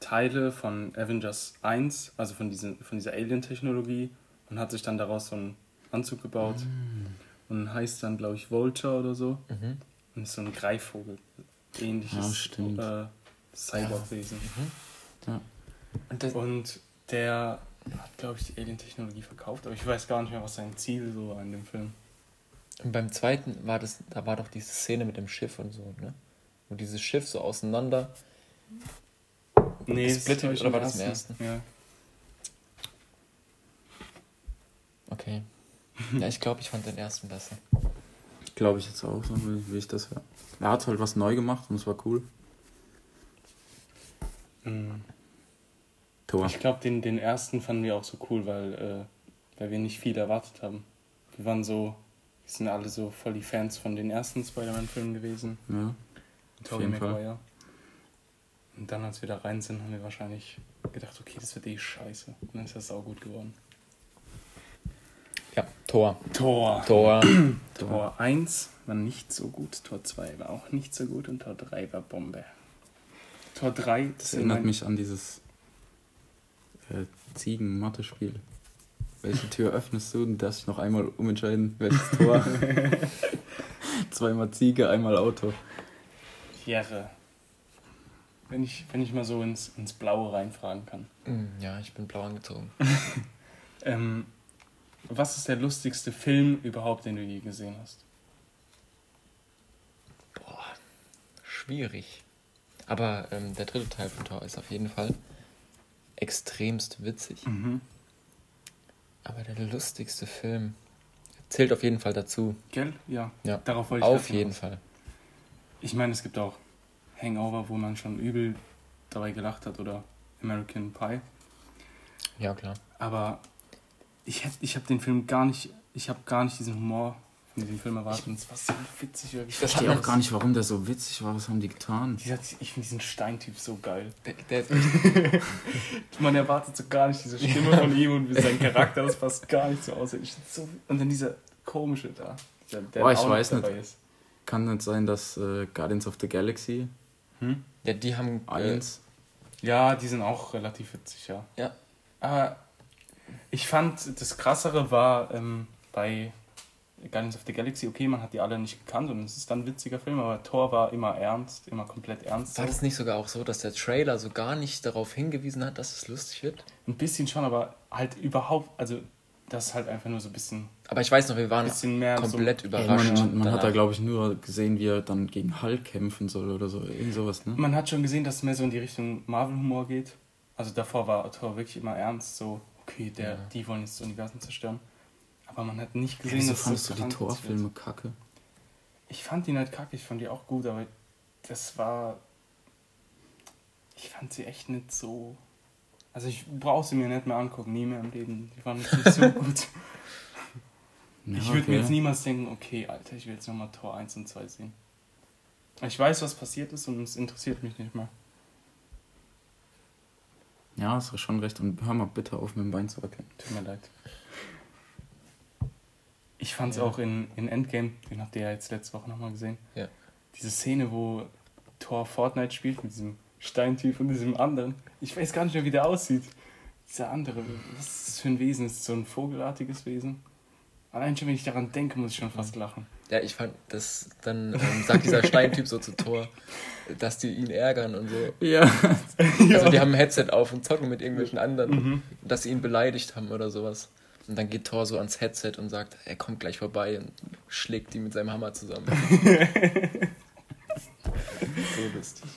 Teile von Avengers 1, also von, diesen, von dieser Alien-Technologie und hat sich dann daraus so einen Anzug gebaut und heißt dann, glaube ich, Vulture oder so Mhm. und ist so ein Greifvogel, ähnliches Ja, äh, Cyborg-Wesen. Ja. Und das, Und der hat, glaube ich, die Alien-Technologie verkauft, aber ich weiß gar nicht mehr, was sein Ziel so war in dem Film. und beim zweiten war das, da war doch diese Szene mit dem Schiff und so, ne? Wo dieses Schiff so auseinander. Nee, Das das Split- ich, oder war das im ersten? Ja. Okay. Ja, ich glaube, ich fand den ersten besser. Glaube ich jetzt auch, so wie, wie ich das höre. Er hat halt was neu gemacht und es war cool. Mhm. Tor. Ich glaube, den, den ersten fanden wir auch so cool, weil, äh, weil wir nicht viel erwartet haben. Wir waren so, wir sind alle so voll die Fans von den ersten Spider-Man-Filmen gewesen. Ja. Tobey jeden Fall. Maguire. Und dann, als wir da rein sind, haben wir wahrscheinlich gedacht, okay, das wird eh scheiße. Und dann ist das auch gut geworden. Ja, Tor. Tor. Tor. *clears throat* Tor 1 war nicht so gut, Tor 2 war auch nicht so gut und Tor 3 war Bombe. Tor 3, Das erinnert mich an dieses äh, Ziegen-Mathe-Spiel. Welche Tür öffnest du? Und darfst dich noch einmal umentscheiden, welches Tor. *laughs* Zweimal Ziege, einmal Auto. Jere. Wenn ich, wenn ich mal so ins, ins Blaue reinfragen kann. Mm, Ja, ich bin blau angezogen. *laughs* Ähm, was ist der lustigste Film überhaupt, den du je gesehen hast? Boah, schwierig. Aber ähm, der dritte Teil von Tor ist auf jeden Fall extremst witzig. Mhm. Aber der lustigste Film zählt auf jeden Fall dazu. Gell? Ja. Ja, Darauf wollte ich auf jeden hinaus. Fall. Ich meine, es gibt auch Hangover, wo man schon übel dabei gelacht hat oder American Pie. Ja, klar. Aber ich, ich habe den Film gar nicht, ich habe gar nicht diesen Humor von diesem Film erwartet. Es war so witzig. Wirklich. Ich verstehe auch gar nicht, warum der so witzig war. Was haben die getan? Dieser, ich finde diesen Steintyp so geil. Der, der, *laughs* Man erwartet so gar nicht diese Stimme von ihm und sein Charakter, das passt gar nicht so aus. So, und dann dieser komische da, der, der Boah, ich weiß nicht. Ist. Kann nicht sein, dass äh, Guardians of the Galaxy Hm? ja, die haben. Äh, 1. Ja, die sind auch relativ witzig, ja. ja, Aber ich fand, das Krassere war ähm, bei Guardians of the Galaxy, okay, man hat die alle nicht gekannt und es ist dann ein witziger Film, aber Thor war immer ernst, immer komplett ernst. war das nicht sogar auch so, dass der Trailer so gar nicht darauf hingewiesen hat, dass es lustig wird? Ein bisschen schon, aber halt überhaupt, also das ist halt einfach nur so ein bisschen, Aber ich weiß noch, wir waren bisschen mehr komplett so, Ey, überrascht. man, man hat da, glaube ich, nur gesehen, wie er dann gegen Hulk kämpfen soll oder so. Irgend sowas, ne? Man hat schon gesehen, dass es mehr so in die Richtung Marvel-Humor geht. Also davor war Thor wirklich immer ernst, so, okay, der, Ja. die wollen jetzt das Universum zerstören. Aber man hat nicht Ja, gesehen, wieso dass es fandest du die. Torfilme kacke? Ich fand die nicht kacke, ich fand die auch gut, aber das war. Ich fand sie echt nicht so. Also ich brauche sie mir nicht mehr angucken, nie mehr im Leben. Die waren nicht so *laughs* gut. Ja, ich würde okay. mir jetzt niemals denken, okay, Alter, ich will jetzt nochmal Tor 1 und 2 sehen. Ich weiß, was passiert ist und es interessiert mich nicht mehr. Ja, hast du schon recht. Und hör mal bitte auf, mit dem Bein zu wackeln. Tut mir leid. Ich fand es Ja. auch in, in Endgame, den habt ihr ja jetzt letzte Woche nochmal gesehen. Ja. Diese Szene, wo Thor Fortnite spielt mit diesem Steintyp und diesem anderen. Ich weiß gar nicht mehr, wie der aussieht. Dieser andere, was ist das für ein Wesen? Ist das so ein vogelartiges Wesen? Allein schon, wenn ich daran denke, muss ich schon fast lachen. Ja, ich fand, das dann ähm, sagt dieser Steintyp so zu Thor, dass die ihn ärgern und so. Ja. Also die haben ein Headset auf und zocken mit irgendwelchen anderen, Mhm. dass sie ihn beleidigt haben oder sowas. Und dann geht Thor so ans Headset und sagt, er kommt gleich vorbei und schlägt die mit seinem Hammer zusammen. *laughs* so lustig.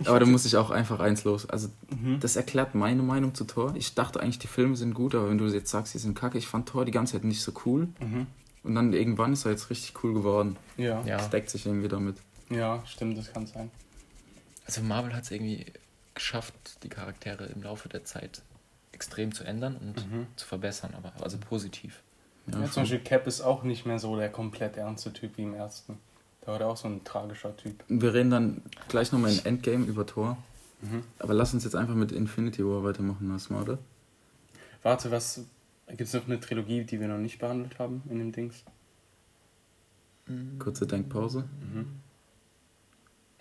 *laughs* Aber da muss ich auch einfach eins los. Also, mhm. das erklärt meine Meinung zu Thor. Ich dachte eigentlich, die Filme sind gut, aber wenn du jetzt sagst, die sind kacke, ich fand Thor die ganze Zeit nicht so cool. Mhm. Und dann irgendwann ist er jetzt richtig cool geworden. Ja. ja. Das deckt sich irgendwie damit. Ja, stimmt, das kann sein. Also, Marvel hat es irgendwie geschafft, die Charaktere im Laufe der Zeit extrem zu ändern und mhm. zu verbessern, aber also positiv. Ja, ja zum Beispiel Cap ist auch nicht mehr so der komplett ernste Typ wie im ersten. Da war der auch so ein tragischer Typ. Wir reden dann gleich nochmal in Endgame über Thor. Mhm. Aber lass uns jetzt einfach mit Infinity War weitermachen, was oder? Warte, was. Gibt es noch eine Trilogie, die wir noch nicht behandelt haben in dem Dings? Kurze Denkpause. Mhm.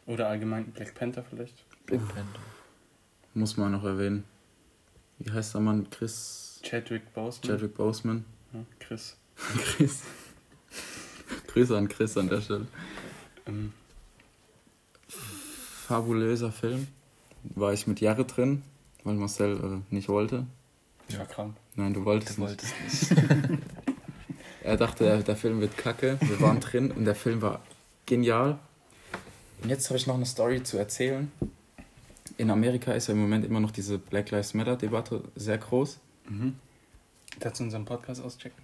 Oder allgemein Black Panther vielleicht? Black Panther. Muss man noch erwähnen. Wie heißt der Mann? Chris. Chadwick Boseman. Chadwick Boseman. Ja, Chris. *laughs* Chris. Grüße an Chris an der Stelle. Ähm. Fabulöser Film. War ich mit Jahre drin, weil Marcel äh, nicht wollte. Ich war krank. Nein, du wolltest du nicht. Wolltest *laughs* nicht. er dachte, der, der Film wird kacke. Wir waren drin und der Film war genial. Und jetzt habe ich noch eine Story zu erzählen. In Amerika ist ja im Moment immer noch diese Black Lives Matter Debatte sehr groß. Mhm. Dazu unseren Podcast auschecken.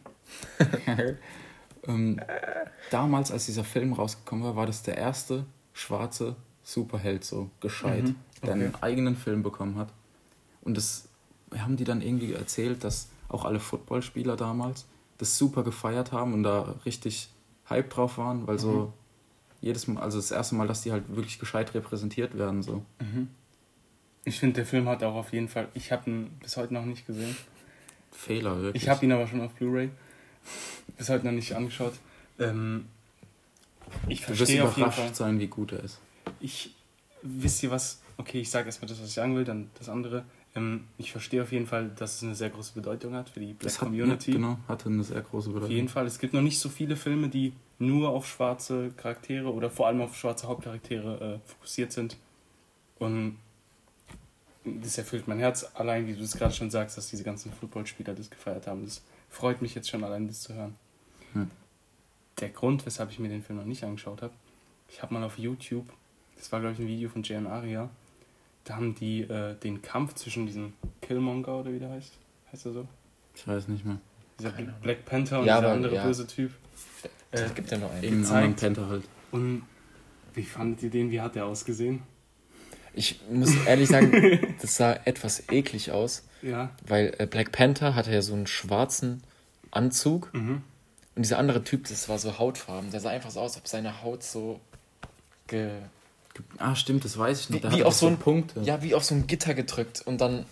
*laughs* ähm, damals, als dieser Film rausgekommen war, war das der erste schwarze Superheld, so gescheit, mhm. okay. der einen eigenen Film bekommen hat. Und das haben die dann irgendwie erzählt, dass auch alle Footballspieler damals das super gefeiert haben und da richtig Hype drauf waren, weil mhm. so jedes Mal, also das erste Mal, dass die halt wirklich gescheit repräsentiert werden. So. Mhm. Ich finde, der Film hat auch auf jeden Fall, ich habe ihn bis heute noch nicht gesehen. Fehler, wirklich. Ich habe ihn aber schon auf Blu-ray. Bis heute noch nicht angeschaut. Ähm, ich verstehe auf jeden Fall. sein, wie gut er ist. Ich, wisst ihr was, okay, ich sage erstmal das, was ich sagen will, dann das andere. Ähm, ich verstehe auf jeden Fall, dass es eine sehr große Bedeutung hat für die Black hat, Community. Ja, genau, hatte eine sehr große Bedeutung. Auf jeden Fall. Es gibt noch nicht so viele Filme, die nur auf schwarze Charaktere oder vor allem auf schwarze Hauptcharaktere äh, fokussiert sind. Und das erfüllt mein Herz, allein wie du es gerade schon sagst, dass diese ganzen Footballspieler das gefeiert haben. Das freut mich jetzt schon allein, das zu hören. Hm. Der Grund, weshalb ich mir den Film noch nicht angeschaut habe, ich habe mal auf YouTube, das war glaube ich ein Video von Jan Aria, da haben die äh, den Kampf zwischen diesem Killmonger oder wie der heißt. Heißt er so? Ich weiß nicht mehr. Dieser Black Panther und ja, dieser andere ja. böse Typ. Äh, gibt ja noch einen. Irgendeinen Panther halt. Und wie fandet ihr den? Wie hat der ausgesehen? Ich muss ehrlich sagen, *laughs* das sah etwas eklig aus. Ja. Weil äh, Black Panther hatte ja so einen schwarzen Anzug. Mhm. Und dieser andere Typ, das war so hautfarben. Der sah einfach so aus, als ob seine Haut so ge. Ah, stimmt, das weiß ich nicht. Wie, wie auf so ein Punkt. Ja, wie auf so ein Gitter gedrückt und dann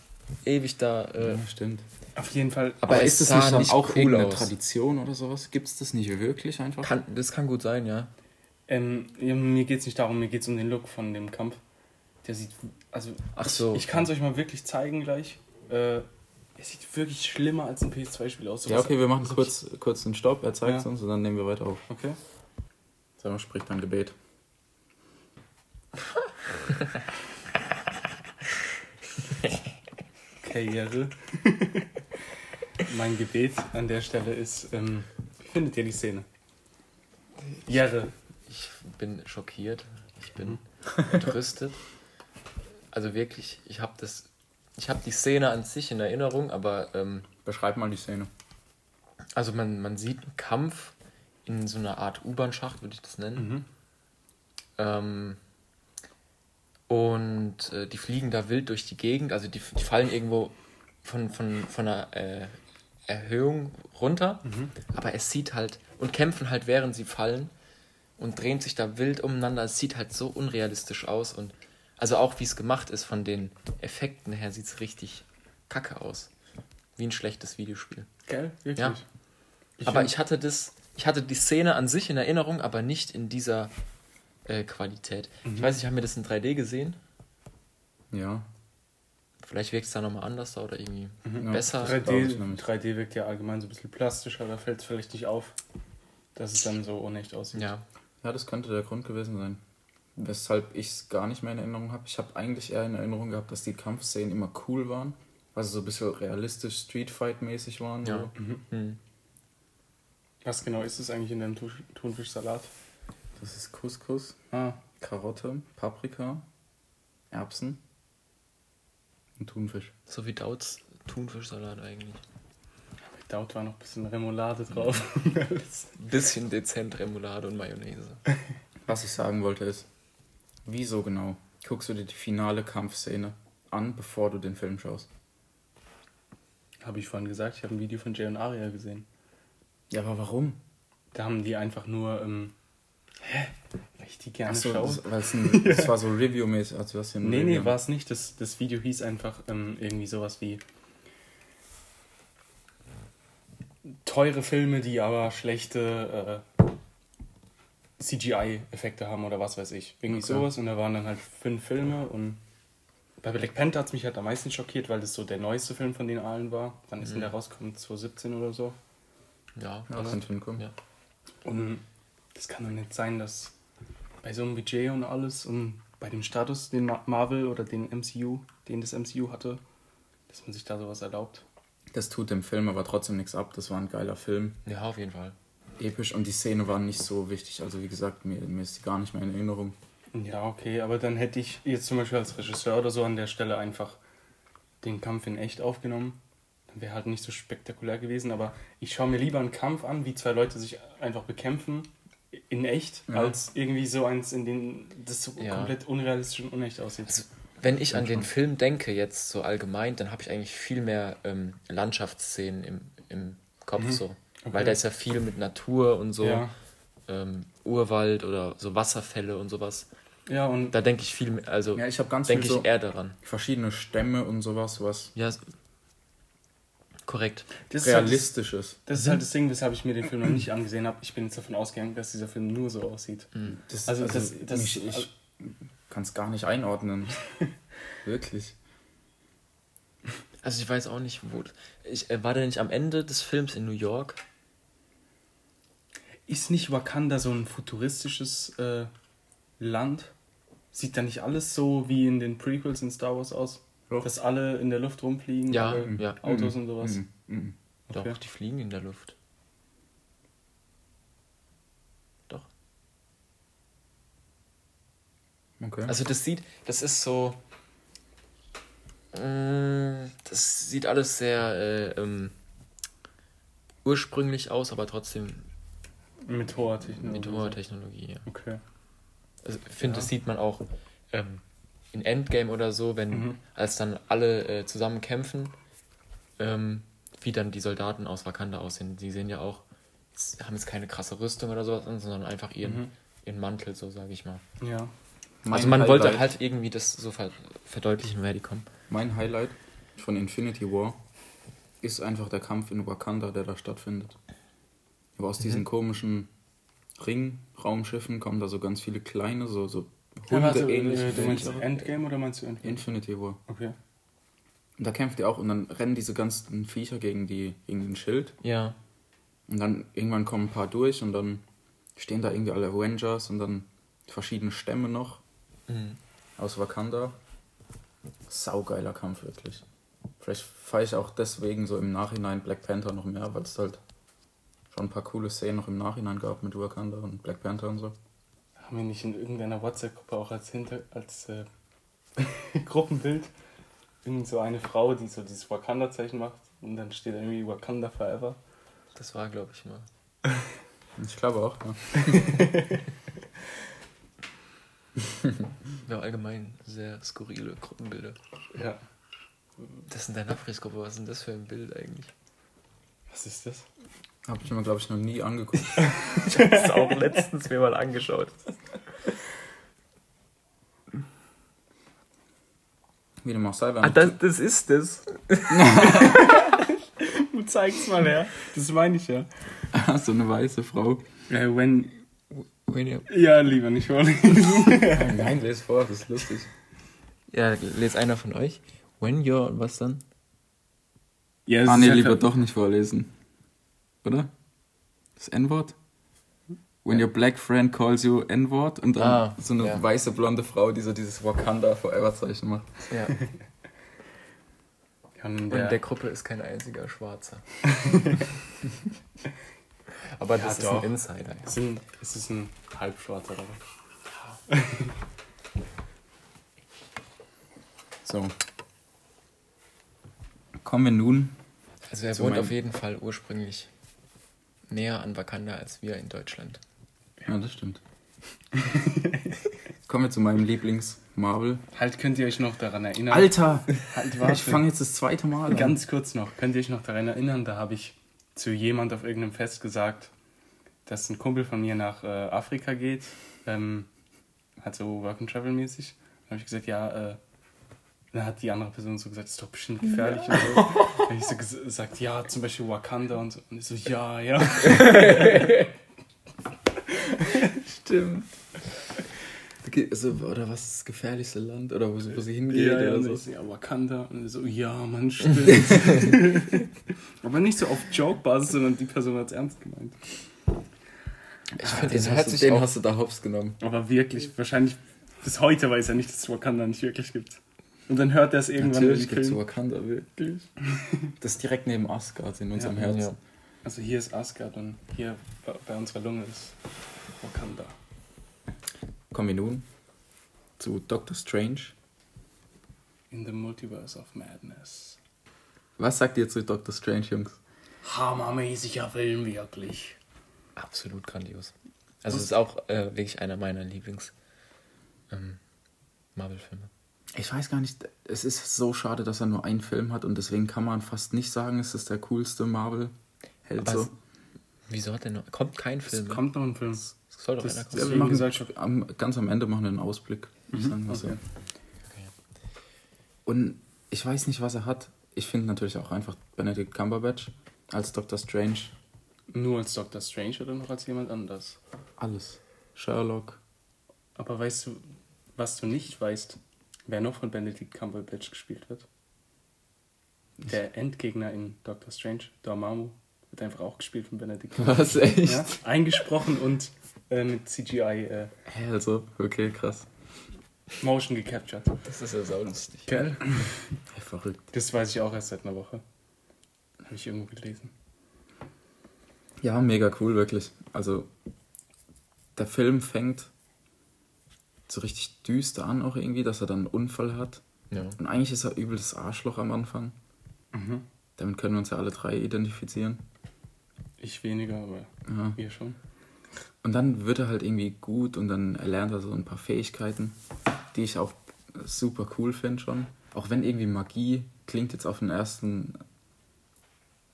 ewig da. Äh, ja, stimmt. Auf jeden Fall. Aber, aber ist das nicht, nicht auch cool irgendeine aus. Tradition oder sowas? Gibt es das nicht wirklich einfach? Kann, das kann gut sein, ja. Ähm, mir geht es nicht darum, mir geht es um den Look von dem Kampf. Der sieht, also, Ach so. ich, ich kann es euch mal wirklich zeigen gleich. Äh, er sieht wirklich schlimmer als ein PS2-Spiel aus. So ja, okay, wir machen kurz, kurz einen Stopp, er zeigt es ja. uns und dann nehmen wir weiter auf. Okay. Sag mal, sprich dein Gebet. Karriere. mein Gebet an der Stelle ist, ähm, wie findet ihr die Szene? Jere. Ich bin schockiert. Ich bin *laughs* entrüstet. Also wirklich, ich habe das, ich habe die Szene an sich in Erinnerung, aber ähm, beschreib mal die Szene. Also man, man sieht einen Kampf in so einer Art U-Bahn-Schacht, würde ich das nennen. Mhm. Ähm, und äh, die fliegen da wild durch die Gegend, also die, die fallen irgendwo von, von, von einer äh, Erhöhung runter, mhm. aber es sieht halt und kämpfen halt während sie fallen und drehen sich da wild umeinander. Es sieht halt so unrealistisch aus und also auch wie es gemacht ist von den Effekten her sieht es richtig kacke aus. Wie ein schlechtes Videospiel. Geil, wirklich. Ja. Ich aber ich hatte das, ich hatte die Szene an sich in Erinnerung, aber nicht in dieser äh, Qualität. Mhm. Ich weiß nicht, haben wir das in 3D gesehen? Ja. Vielleicht wirkt es da nochmal anders oder irgendwie mhm. besser. 3D, 3D wirkt ja allgemein so ein bisschen plastischer, da fällt es vielleicht nicht auf, dass es dann so unecht aussieht. Ja. Ja, das könnte der Grund gewesen sein. Weshalb ich es gar nicht mehr in Erinnerung habe. Ich habe eigentlich eher in Erinnerung gehabt, dass die Kampfszenen immer cool waren. weil sie so ein bisschen realistisch Street Fight-mäßig waren. Ja. So. Hm. Was genau ist es eigentlich in dem Thunfischsalat? Das ist Couscous, Ah, Karotte, Paprika, Erbsen und Thunfisch. So wie Dauts Thunfischsalat eigentlich. dort war noch ein bisschen Remoulade drauf. *laughs* Bisschen dezent Remoulade und Mayonnaise. Was ich sagen wollte ist, wieso genau guckst du dir die finale Kampfszene an, bevor du den Film schaust? habe ich vorhin gesagt, ich habe ein Video von Jay und Aria gesehen. Ja, aber warum? Da haben die einfach nur, ähm, hä? Weil ich die gerne Achso, schaue. das, weil's ein, *laughs* das war so Review-mäßig. Also, du hast hier ein Nee, Review. nee, war es nicht. Das, das Video hieß einfach ähm, irgendwie sowas wie teure Filme, die aber schlechte äh, CGI-Effekte haben oder was weiß ich. Irgendwie Okay. sowas. Und da waren dann halt fünf Filme und bei Black Panther hat es mich halt am meisten schockiert, weil das so der neueste Film von den allen war. Wann ist denn Mhm. der rausgekommen? 2017 oder so. Ja, Ja, könnte hinkommen. Ja. Und das kann doch nicht sein, dass bei so einem Budget und alles und bei dem Status, den Ma- Marvel oder den MCU, den das MCU hatte, dass man sich da sowas erlaubt. Das tut dem Film aber trotzdem nichts ab. Das war ein geiler Film. ja, auf jeden Fall. Episch und die Szene war nicht so wichtig. Also, wie gesagt, mir, mir ist die gar nicht mehr in Erinnerung. Ja, okay, aber dann hätte ich jetzt zum Beispiel als Regisseur oder so an der Stelle einfach den Kampf in echt aufgenommen. Dann wäre halt nicht so spektakulär gewesen, aber ich schaue mir lieber einen Kampf an, wie zwei Leute sich einfach bekämpfen in echt, Ja. als irgendwie so eins, in dem das so Ja. komplett unrealistisch und unecht aussieht. Also, wenn ich an den Film denke, jetzt so allgemein, dann habe ich eigentlich viel mehr ähm, Landschaftsszenen im, im Kopf Mhm. so. Okay. Weil da ist ja viel mit Natur und so, Ja. ähm, Urwald oder so Wasserfälle und sowas. Ja, und Da denke ich viel, mehr- also Ja, ich habe ganz denke viel ich so eher daran. verschiedene Stämme und sowas, was Ja, korrekt. das ist, halt das, Realistisches. das ist halt das Ding, weshalb ich mir den Film noch nicht angesehen habe. Ich bin jetzt davon ausgegangen, dass dieser Film nur so aussieht. Mhm. Das, Also das- das- mich, ich kann es gar nicht einordnen. *laughs* Wirklich. Also ich weiß auch nicht, wo. Ich, äh, war der nicht am Ende des Films in New York? Ist nicht Wakanda so ein futuristisches äh, Land? Sieht da nicht alles so wie in den Prequels in Star Wars aus? Doch. Dass alle in der Luft rumfliegen? Ja, ja. Autos Mhm. und sowas? Mhm. Mhm. Okay. Doch, die fliegen in der Luft. Doch. Okay. Also das sieht, das ist so. Mm, Das sieht alles sehr äh, ähm, ursprünglich aus, aber trotzdem Mit hoher Technologie. mit hoher Technologie. Ja. Okay. Also ich finde, Ja. das sieht man auch ähm, in Endgame oder so, wenn Mhm. als dann alle äh, zusammen kämpfen, ähm, wie dann die Soldaten aus Wakanda aussehen. Die sehen ja auch, haben jetzt keine krasse Rüstung oder sowas an, sondern einfach ihren, Mhm. ihren Mantel, so sage ich mal. Ja. Mein also man wollte Highlight- halt irgendwie das so ver verdeutlichen, wer die kommen. Mein Highlight von Infinity War ist einfach der Kampf in Wakanda, der da stattfindet. Aber aus diesen komischen Ring-Raumschiffen kommen da so ganz viele kleine, so, so Hunde-ähnliche äh, du meinst. Endgame oder meinst du Infinity? Infinity War. Okay. Und da kämpft ihr auch und dann rennen diese ganzen Viecher gegen, die, gegen den Schild. Ja. Und dann irgendwann kommen ein paar durch und dann stehen da irgendwie alle Avengers und dann verschiedene Stämme noch Mhm. aus Wakanda. Saugeiler Kampf, wirklich. Vielleicht fahre ich auch deswegen so im Nachhinein Black Panther noch mehr, weil es halt schon ein paar coole Szenen noch im Nachhinein gab mit Wakanda und Black Panther und so. Haben wir nicht in irgendeiner WhatsApp-Gruppe auch als Hinter als äh, *laughs* Gruppenbild irgend so eine Frau, die so dieses Wakanda-Zeichen macht und dann steht irgendwie Wakanda Forever. Das war, glaube ich, mal. *laughs* Ich glaube auch, ja. *laughs* Ja, allgemein sehr skurrile Gruppenbilder. Ja. Das ist in der Nachrichtengruppe, was ist denn das für ein Bild eigentlich? Was ist das? Habe ich mir, glaube ich, noch nie angeguckt. *laughs* Ich habe es auch letztens mir mal angeschaut. Wie dem auch sei, Ah, das, das ist das. *laughs* Du zeigst mal her. Das meine ich ja. so eine weiße Frau. Äh, when, When you- ja, lieber nicht vorlesen. *laughs* Nein, lese vor, das ist lustig. Ja, lest einer von euch. When you're, was dann? ja, es Ah, nee, lieber doch nicht vorlesen. Oder? Das N-Wort? When your black friend calls you N-Wort und dann Ah, so eine ja. weiße blonde Frau, die so dieses Wakanda Forever Zeichen macht. Ja. *laughs* Ja, Und in Und der, der Gruppe ist kein einziger Schwarzer. *laughs* Aber das Ja, ist doch. ein Insider. Ja. es, sind, es ist ein Halbschwarzer dabei. *laughs* So. Kommen wir nun. Also er meinem- auf jeden Fall ursprünglich näher an Wakanda als wir in Deutschland. Ja, das stimmt. *laughs* Kommen wir zu meinem Lieblings-Marvel. Halt, könnt ihr euch noch daran erinnern? Alter! halt, Ich fange jetzt das zweite Mal an. Ganz kurz noch, könnt ihr euch noch daran erinnern, da habe ich zu jemand auf irgendeinem Fest gesagt, dass ein Kumpel von mir nach äh, Afrika geht, ähm, halt so Work and Travel mäßig. Dann habe ich gesagt, ja, äh, dann hat die andere Person so gesagt, das ist doch bestimmt gefährlich und so. Dann habe ich so ges- gesagt, ja, zum Beispiel Wakanda und so. Und ich so, ja, ja. *laughs* Stimmt. Okay, also, oder was ist das gefährlichste Land? Oder wo, sie- wo sie hingeht? Ja, ja, oder und so. ich so, ja, Wakanda. Und so, ja, man, stimmt. *laughs* Aber nicht so auf Joke-Basis, sondern die Person hat es ernst gemeint. Ich finde, Den, es hast, du- den hast du da hops genommen. Aber wirklich, wahrscheinlich bis heute weiß er nicht, dass es Wakanda nicht wirklich gibt. Und dann hört er es irgendwann Natürlich gibt es Film. Wakanda, wirklich. *laughs* Das ist direkt neben Asgard in unserem Ja, Herzen. ja. Also hier ist Asgard und hier bei- unserer Lunge ist Wakanda. Kommen wir nun zu Doctor Strange. In the Multiverse of Madness. Was sagt ihr zu Doctor Strange, Jungs? Hammermäßiger Film, wirklich. absolut grandios. Also es ist auch äh, wirklich einer meiner Lieblings ähm. Ich weiß gar nicht, es ist so schade, dass er nur einen Film hat und deswegen kann man fast nicht sagen, es ist der coolste Marvel-Held so. es- Wieso hat der noch... Kommt kein Es Film mehr? kommt noch ein Film. Es soll doch das- einer kommen. Ja, wir machen gesagt, am, ganz am Ende machen wir einen Ausblick. sagen wir so. Okay. Und ich weiß nicht, was er hat. Ich finde natürlich auch einfach Benedict Cumberbatch als Doctor Strange Nur als Doctor Strange oder noch als jemand anders? alles. Sherlock. Aber weißt du, was du nicht weißt, wer noch von Benedict Cumberbatch gespielt wird? Der Endgegner in Doctor Strange, Dormammu, wird einfach auch gespielt von Benedict *laughs* Was, echt? Ja, eingesprochen und äh, mit CGI äh, Hä, also, okay, krass. Motion gecaptured. Das ist ja saulustig. Gell? Hey, verrückt. Das weiß ich auch erst seit einer Woche. Habe ich irgendwo gelesen. Ja, mega cool, wirklich. Also, der Film fängt so richtig düster an, auch irgendwie, dass er dann einen Unfall hat. Ja. Und eigentlich ist er übel das Arschloch am Anfang. Mhm. Damit können wir uns ja alle drei identifizieren. Ich weniger, aber Ja. ihr schon. Und dann wird er halt irgendwie gut und dann erlernt er so ein paar Fähigkeiten, die ich auch super cool finde schon. Auch wenn irgendwie Magie klingt jetzt auf den ersten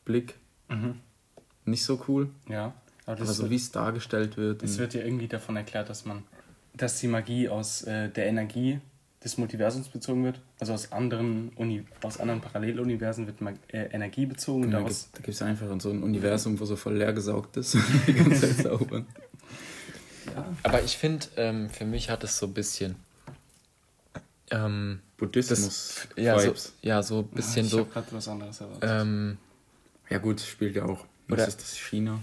Blick Mhm. nicht so cool. Ja, aber Aber so wie es dargestellt wird. Es wird ja irgendwie davon erklärt, dass man, dass die Magie aus äh, der Energie des Multiversums bezogen wird. Also aus anderen Uni aus anderen Paralleluniversen wird Mag äh, Energie bezogen. und da daraus, gibt es einfach so ein Universum, wo so voll leer gesaugt ist. *laughs* die ganze Zeit zaubern. Aber ich finde, ähm, für mich hat es so ein bisschen... Ähm, Buddhismus. ja, so, ja, so ein bisschen Ah, ich so... gerade was anderes erwartet. Ähm, Ja gut, spielt ja auch. Was Oder- ist das? China?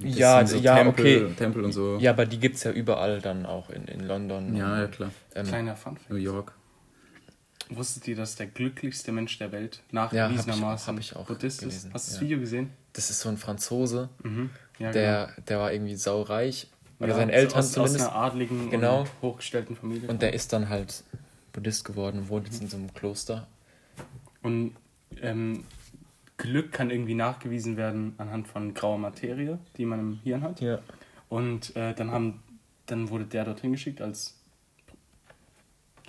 Ja, sind ja, Tempel, okay. Tempel und so. ja, aber die gibt es ja überall dann auch in, in London. ja, und, ja, klar. ähm, Kleiner Funfact. New York. Wusstet ihr, dass der glücklichste Mensch der Welt Ja, hab nachgewiesenermaßen ich- hab ich auch Buddhist gelesen, ist? Hast du das ja. Video gesehen? Das ist so ein Franzose, Mhm. Ja, der, der war irgendwie saureich. Oder Ja, seine so Eltern aus, zumindest. Aus einer adligen Genau. und hochgestellten Familie. Und der ist dann halt Buddhist geworden und wohnt jetzt in so einem Kloster. Und ähm, Glück kann irgendwie nachgewiesen werden anhand von grauer Materie, die man im Hirn hat. Ja. Und äh, dann, haben, dann wurde der dorthin geschickt, als,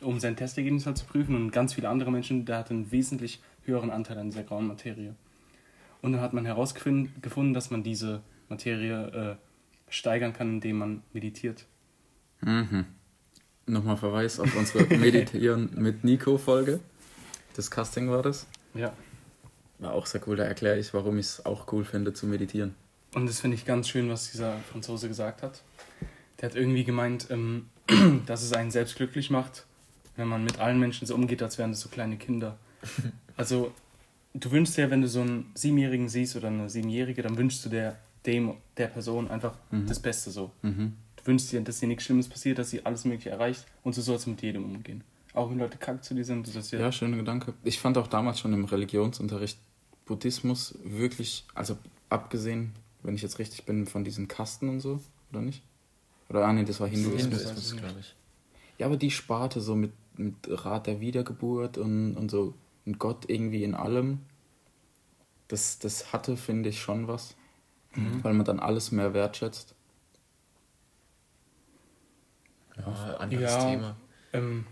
um sein Testergebnis halt zu prüfen. Und ganz viele andere Menschen, der hatte einen wesentlich höheren Anteil an dieser grauen Materie. Und dann hat man herausgefunden, gefunden, dass man diese Materie äh, steigern kann, indem man meditiert. Mhm. Nochmal Verweis auf unsere *laughs* Meditieren mit Nico-Folge. Das Casting war das. Ja. War auch sehr cool, da erkläre ich, warum ich es auch cool finde zu meditieren. Und das finde ich ganz schön, was dieser Franzose gesagt hat. Der hat irgendwie gemeint, ähm, *clears throat* dass es einen selbst glücklich macht, wenn man mit allen Menschen so umgeht, als wären das so kleine Kinder. *laughs* Also, du wünschst dir, wenn du so einen Siebenjährigen siehst oder eine Siebenjährige, dann wünschst du der, dem, der Person einfach das Beste so. Mhm. Du wünschst dir, dass dir nichts Schlimmes passiert, dass sie alles Mögliche erreicht und so sollst du mit jedem umgehen. Auch wenn Leute kack zu dir sind, das ist ja. Ja, schöner Gedanke. Ich fand auch damals schon im Religionsunterricht Buddhismus wirklich, also abgesehen, wenn ich jetzt richtig bin, von diesen Kasten und so, oder nicht? Oder, ah nee, das war Hinduismus. Hinduismus, glaube ich. Ja, aber die Sparte so mit, mit Rat der Wiedergeburt und, und so und Gott irgendwie in allem, das, das hatte, finde ich, schon was. Mhm. Weil man dann alles mehr wertschätzt. Ja, anderes Ja. Thema. Ähm,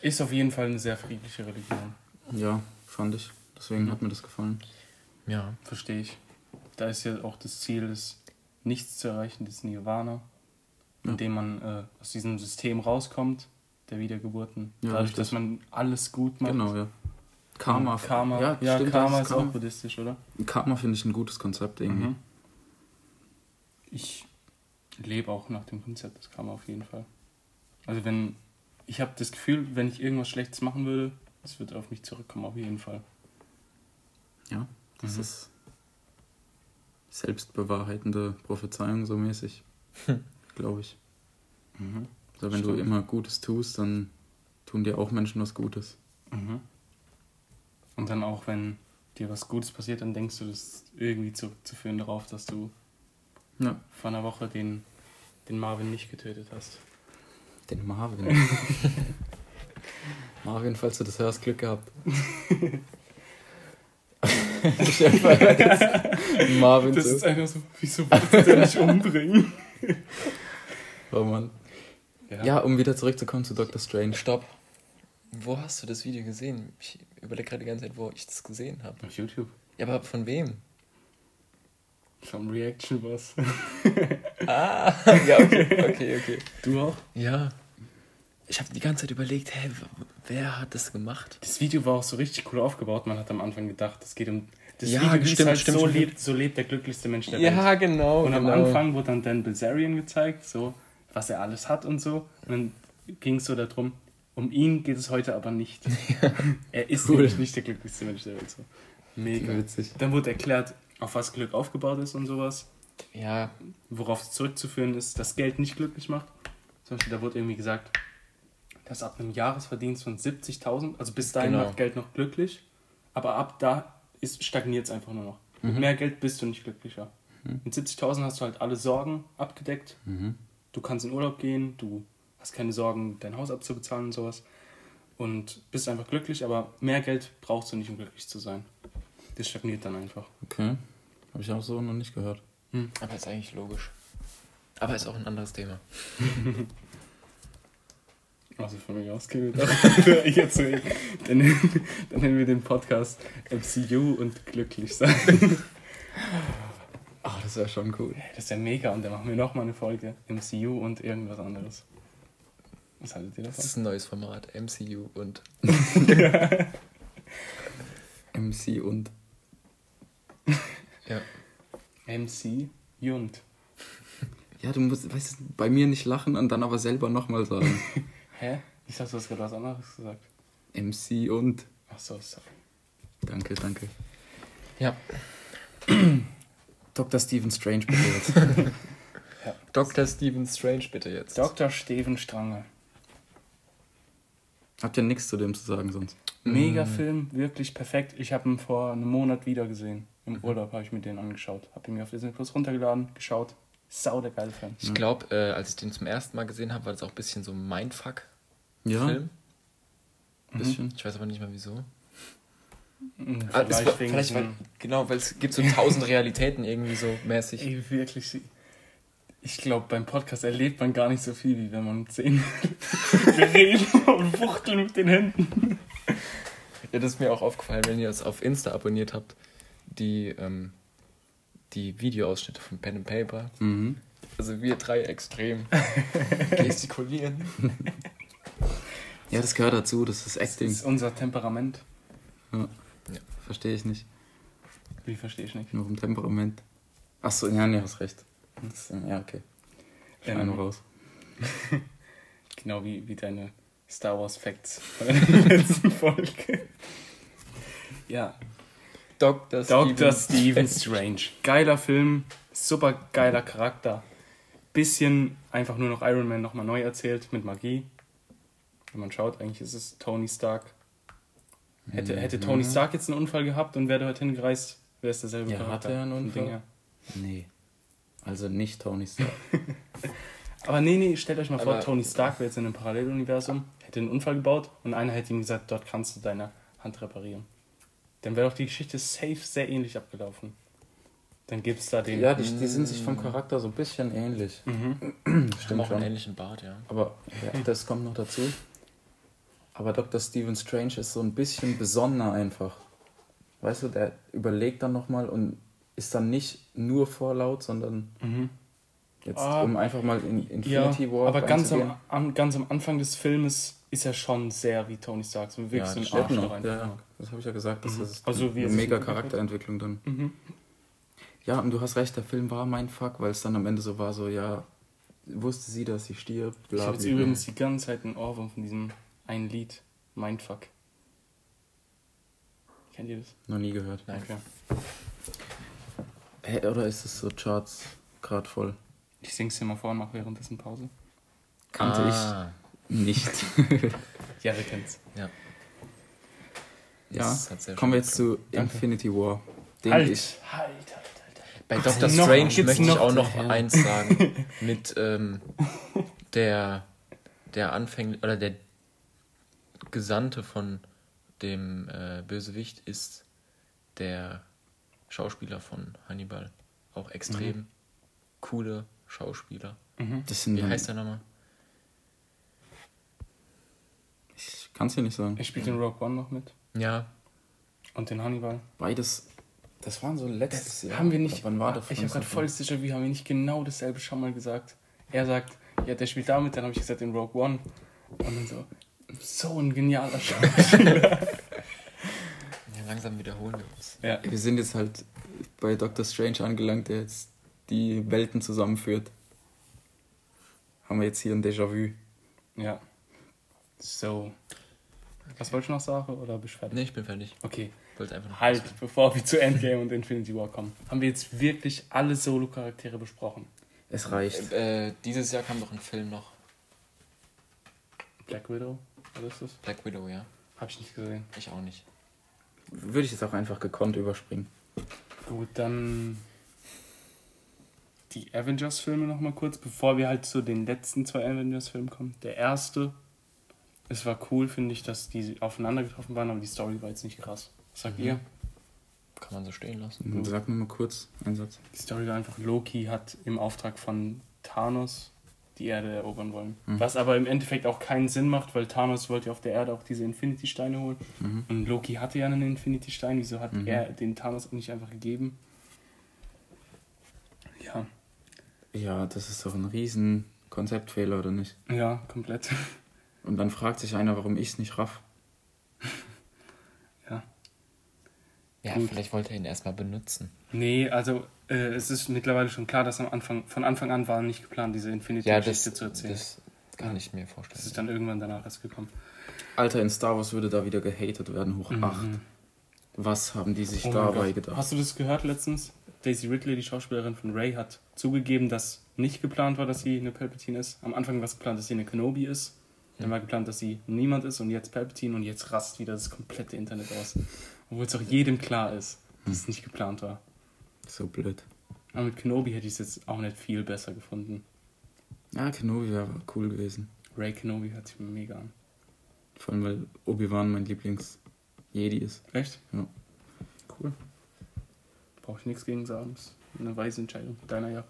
ist auf jeden Fall eine sehr friedliche Religion. Ja, fand ich. Deswegen hat mir das gefallen. Ja. Verstehe ich. Da ist ja auch das Ziel, das Nichts zu erreichen, das Nirvana, Ja. indem man äh, aus diesem System rauskommt, der Wiedergeburten. Ja, Dadurch, richtig. dass man alles gut macht. Genau, ja. Karma. Karma, ja, ja, stimmt, Karma ist auch buddhistisch, oder? Karma finde ich ein gutes Konzept irgendwie. Mhm. Ich lebe auch nach dem Konzept des Karma auf jeden Fall. Also wenn, ich habe das Gefühl, wenn ich irgendwas Schlechtes machen würde, es wird auf mich zurückkommen, auf jeden Fall. Ja, das Mhm. ist selbstbewahrheitende Prophezeiung so mäßig, glaube ich. Mhm. Also wenn du Stimmt. immer Gutes tust, dann tun dir auch Menschen was Gutes. Mhm. Und dann auch, wenn dir was Gutes passiert, dann denkst du, das ist irgendwie zurückzuführen darauf, dass du Ja. vor einer Woche den, den Marvin nicht getötet hast. Den Marvin. *laughs* Marvin, falls du das hörst, Glück gehabt. *laughs* Stell dir vor, jetzt Marvin Das so. ist einfach so, wieso wolltest du den nicht umbringen? Oh Mann. Ja, um wieder zurückzukommen zu Dr. Strange. Stopp. Wo hast du das Video gesehen? Ich überlege gerade die ganze Zeit, wo ich das gesehen habe. Auf YouTube. Ja, aber von wem? Vom Reaction Boss. Ah, *laughs* ja, okay, okay, okay. Du auch? Ja. Ich habe die ganze Zeit überlegt, w- wer hat das gemacht? Das Video war auch so richtig cool aufgebaut. Man hat am Anfang gedacht, es geht um. Das Ja, Video stimmt, halt stimmt, so, stimmt. Lebt, so lebt der glücklichste Mensch der Welt. Ja, genau. Und am genau. Anfang wurde dann Dan Bilzerian gezeigt, so was er alles hat und so. Und dann ging es so darum, um ihn geht es heute aber nicht. *laughs* er ist Cool. nämlich nicht der glücklichste Mensch der Welt. So. Mega. Witzig. Dann wurde erklärt, auf was Glück aufgebaut ist und sowas. Ja, Worauf es zurückzuführen ist, dass Geld nicht glücklich macht. Zum Beispiel, da wurde irgendwie gesagt, dass ab einem Jahresverdienst von 70.000, also bis dahin Genau. macht Geld noch glücklich, aber ab da stagniert es einfach nur noch. Mit Mhm. mehr Geld bist du nicht glücklicher. Mit 70.000 hast du halt alle Sorgen abgedeckt. Mhm. Du kannst in Urlaub gehen, du hast keine Sorgen, dein Haus abzubezahlen und sowas. Und bist einfach glücklich, aber mehr Geld brauchst du nicht, um glücklich zu sein. Das stagniert dann einfach. Okay. Habe ich auch so noch nicht gehört. aber ist eigentlich logisch. Aber ist auch ein anderes Thema. *laughs* Also von mir aus können wir doch jetzt so, dann, dann nennen wir den Podcast MCU und glücklich sein. Ach, das wäre schon cool. Das ist ja mega und dann machen wir nochmal eine Folge MCU und irgendwas anderes. Was haltet ihr Das davon? ist ein neues Format, MCU und *laughs* MC und. ja. MC Jund. Ja, du musst, weißt du, bei mir nicht lachen und dann aber selber nochmal sagen. *laughs* Hä? Ich dachte, du hast gerade was anderes gesagt. MC und. Ach so, sorry. Danke, danke. Ja. *clears throat* Dr. Stephen Strange bitte jetzt. *laughs* Dr. Stephen Strange bitte jetzt. Dr. Steven Strange. Habt ihr nichts zu dem zu sagen sonst? Mega Film, wirklich perfekt. Ich habe ihn vor einem Monat wieder gesehen. Im Urlaub habe ich mir den angeschaut. Habe ihn mir auf Disney Plus runtergeladen, geschaut. Sau der geile Film. Ich glaube, äh, als ich den zum ersten Mal gesehen habe, war das auch ein bisschen so ein Mindfuck-Film. Ja, bisschen. Ich weiß aber nicht mehr wieso. Mhm, Ah, es war, vielleicht, weil, genau, weil es gibt so tausend Realitäten irgendwie so mäßig. Ey, wirklich. Ich glaube, beim Podcast erlebt man gar nicht so viel, wie wenn man sehen Wir reden und fuchteln mit den Händen. Ja, das ist mir auch aufgefallen, wenn ihr das auf Insta abonniert habt, die, ähm, die Videoausschnitte von Pen and Paper. Mhm. Also wir drei extrem gestikulieren. *laughs* Ja, das gehört dazu, das ist Das Acting. ist unser Temperament. Verstehe ich nicht. Wie verstehe ich nicht? Nur vom Temperament. Achso, ja, nee, hast recht. Das, ja, okay. Schneiden wir Ähm, raus. *laughs* Genau wie, wie deine Star Wars Facts von der *laughs* letzten Folge. Ja, Dr. Dr. Stephen Strange. Geiler Film, super geiler Charakter. Bisschen einfach nur noch Iron Man nochmal neu erzählt mit Magie. Wenn man schaut, eigentlich ist es Tony Stark. Hätte, hätte Tony Stark jetzt einen Unfall gehabt und wäre dorthin gereist, wäre es derselbe Ja, hatte er einen Unfall? Ding. Nee. Also nicht Tony Stark. *laughs* Aber nee, nee, stellt euch mal vor, Aber- Tony Stark wäre jetzt in einem Paralleluniversum, hätte einen Unfall gebaut und einer hätte ihm gesagt, dort kannst du deine Hand reparieren. Dann wäre doch die Geschichte safe sehr ähnlich abgelaufen. Dann gibt's da den. ja, die, die sind sich vom Charakter so ein bisschen ähnlich. Mhm. *clears throat* Haben Stimmt auch einen schon. ähnlichen Bart, ja. Aber ja, das kommt noch dazu. Aber Dr. Stephen Strange ist so ein bisschen besonderer einfach. Weißt du, der überlegt dann nochmal und ist dann nicht nur vorlaut, sondern Mhm. jetzt, Ah, um einfach mal in Ja, Infinity War aber ganz am, am, ganz am Anfang des Filmes ist er schon sehr wie Tony Stark. So wirklich Ja, so ein Arschloch noch. einfach. Ja, ja, das habe ich ja gesagt. Das Mhm. ist Also, wie eine mega. Charakterentwicklung dann. Mhm. Ja, und du hast recht, der Film war mein Fuck, weil es dann am Ende so war, so, ja, wusste sie, dass sie stirbt, Ich bla, habe jetzt übrigens die ganze Zeit einen Ohrwurm von diesem einen Lied. Mindfuck. Kennt ihr das? Noch nie gehört. Nein. Okay. Hä, oder ist es so Charts gerade voll? Ich sing's dir mal vor und mach währenddessen Pause. Kannte ah, ich nicht. *laughs* Ja, wir kennen's. Ja. ja, kommen wir jetzt zu Danke. Infinity War. Den Halt, ich, halt, halt, halt. Bei Ach, Doctor noch- Strange möchte ich noch- auch noch eins sagen. *laughs* Mit ähm, der, der Anfänger oder der Gesandte von dem äh, Bösewicht ist der Schauspieler von Hannibal. Auch extrem coole Schauspieler. Mhm. das sind Wie heißt der nochmal? ich kann es dir nicht sagen. Ich spiele den Rogue One noch mit. Ja, Und den Hannibal. Beides, das waren so letztes Jahr. Haben wir nicht. Wann war das? ich habe gerade voll sicher, wie haben wir nicht genau dasselbe schon mal gesagt. Er sagt, ja, der spielt damit, dann habe ich gesagt, den Rogue One. Und dann so, so ein genialer Schauspieler. *laughs* ja, langsam wiederholen wir uns. ja. Wir sind jetzt halt bei Doctor Strange angelangt, der jetzt die Welten zusammenführt. Haben wir jetzt hier ein Déjà-vu. ja. So. Was wolltest du noch sagen oder bist du fertig? Ne, ich bin fertig. Okay. Wollte einfach noch Halt, was- bevor wir zu Endgame und Infinity War kommen. Haben wir jetzt wirklich alle Solo-Charaktere besprochen? Es reicht. Äh, dieses Jahr kam doch ein Film noch. Black Widow? Was ist das? Black Widow, ja. Hab ich nicht gesehen. Ich auch nicht. Würde ich jetzt auch einfach gekonnt überspringen. Gut, dann die Avengers-Filme nochmal kurz, bevor wir halt zu den letzten zwei Avengers-Filmen kommen. Der erste, es war cool, finde ich, dass die aufeinander getroffen waren, aber die Story war jetzt nicht krass. Was sagt Mhm. ihr? Kann man so stehen lassen. Sag nur mal kurz einen Satz. Die Story war einfach, Loki hat im Auftrag von Thanos die Erde erobern wollen. Mhm. Was aber im Endeffekt auch keinen Sinn macht, weil Thanos wollte ja auf der Erde auch diese Infinity-Steine holen. Mhm. Und Loki hatte ja einen Infinity-Stein, wieso hat Mhm. er den Thanos nicht einfach gegeben? Ja, Ja, das ist doch ein riesen Konzeptfehler, oder nicht? ja, komplett. Und dann fragt sich einer, warum ich es nicht raff. *laughs* Ja. Ja, Gut. vielleicht wollte er ihn erstmal benutzen. Nee, also äh, es ist mittlerweile schon klar, dass am Anfang, von Anfang an war nicht geplant, diese Ja, Infinity-Geschichte zu erzählen. das kann ich mir vorstellen. Das ist dann irgendwann danach erst gekommen. Alter, in Star Wars würde da wieder gehatet werden, hoch Mhm. 8. Was haben die sich Oh dabei gedacht? Hast du das gehört letztens? Daisy Ridley, die Schauspielerin von Ray, hat zugegeben, dass nicht geplant war, dass sie eine Palpatine ist. Am Anfang war es geplant, dass sie eine Kenobi ist. Dann war geplant, dass sie niemand ist und jetzt Palpatine und jetzt rast wieder das komplette Internet aus. Obwohl es auch jedem klar ist, dass es nicht geplant war. So blöd. Aber mit Kenobi hätte ich es jetzt auch nicht viel besser gefunden. Ja, Kenobi wäre cool gewesen. Ray Kenobi hört sich mega an. Vor allem, weil Obi-Wan mein Lieblings-Jedi ist. Echt? Ja. Cool. Brauche ich nichts gegen sagen. Ist eine weise Entscheidung deiner Jahre.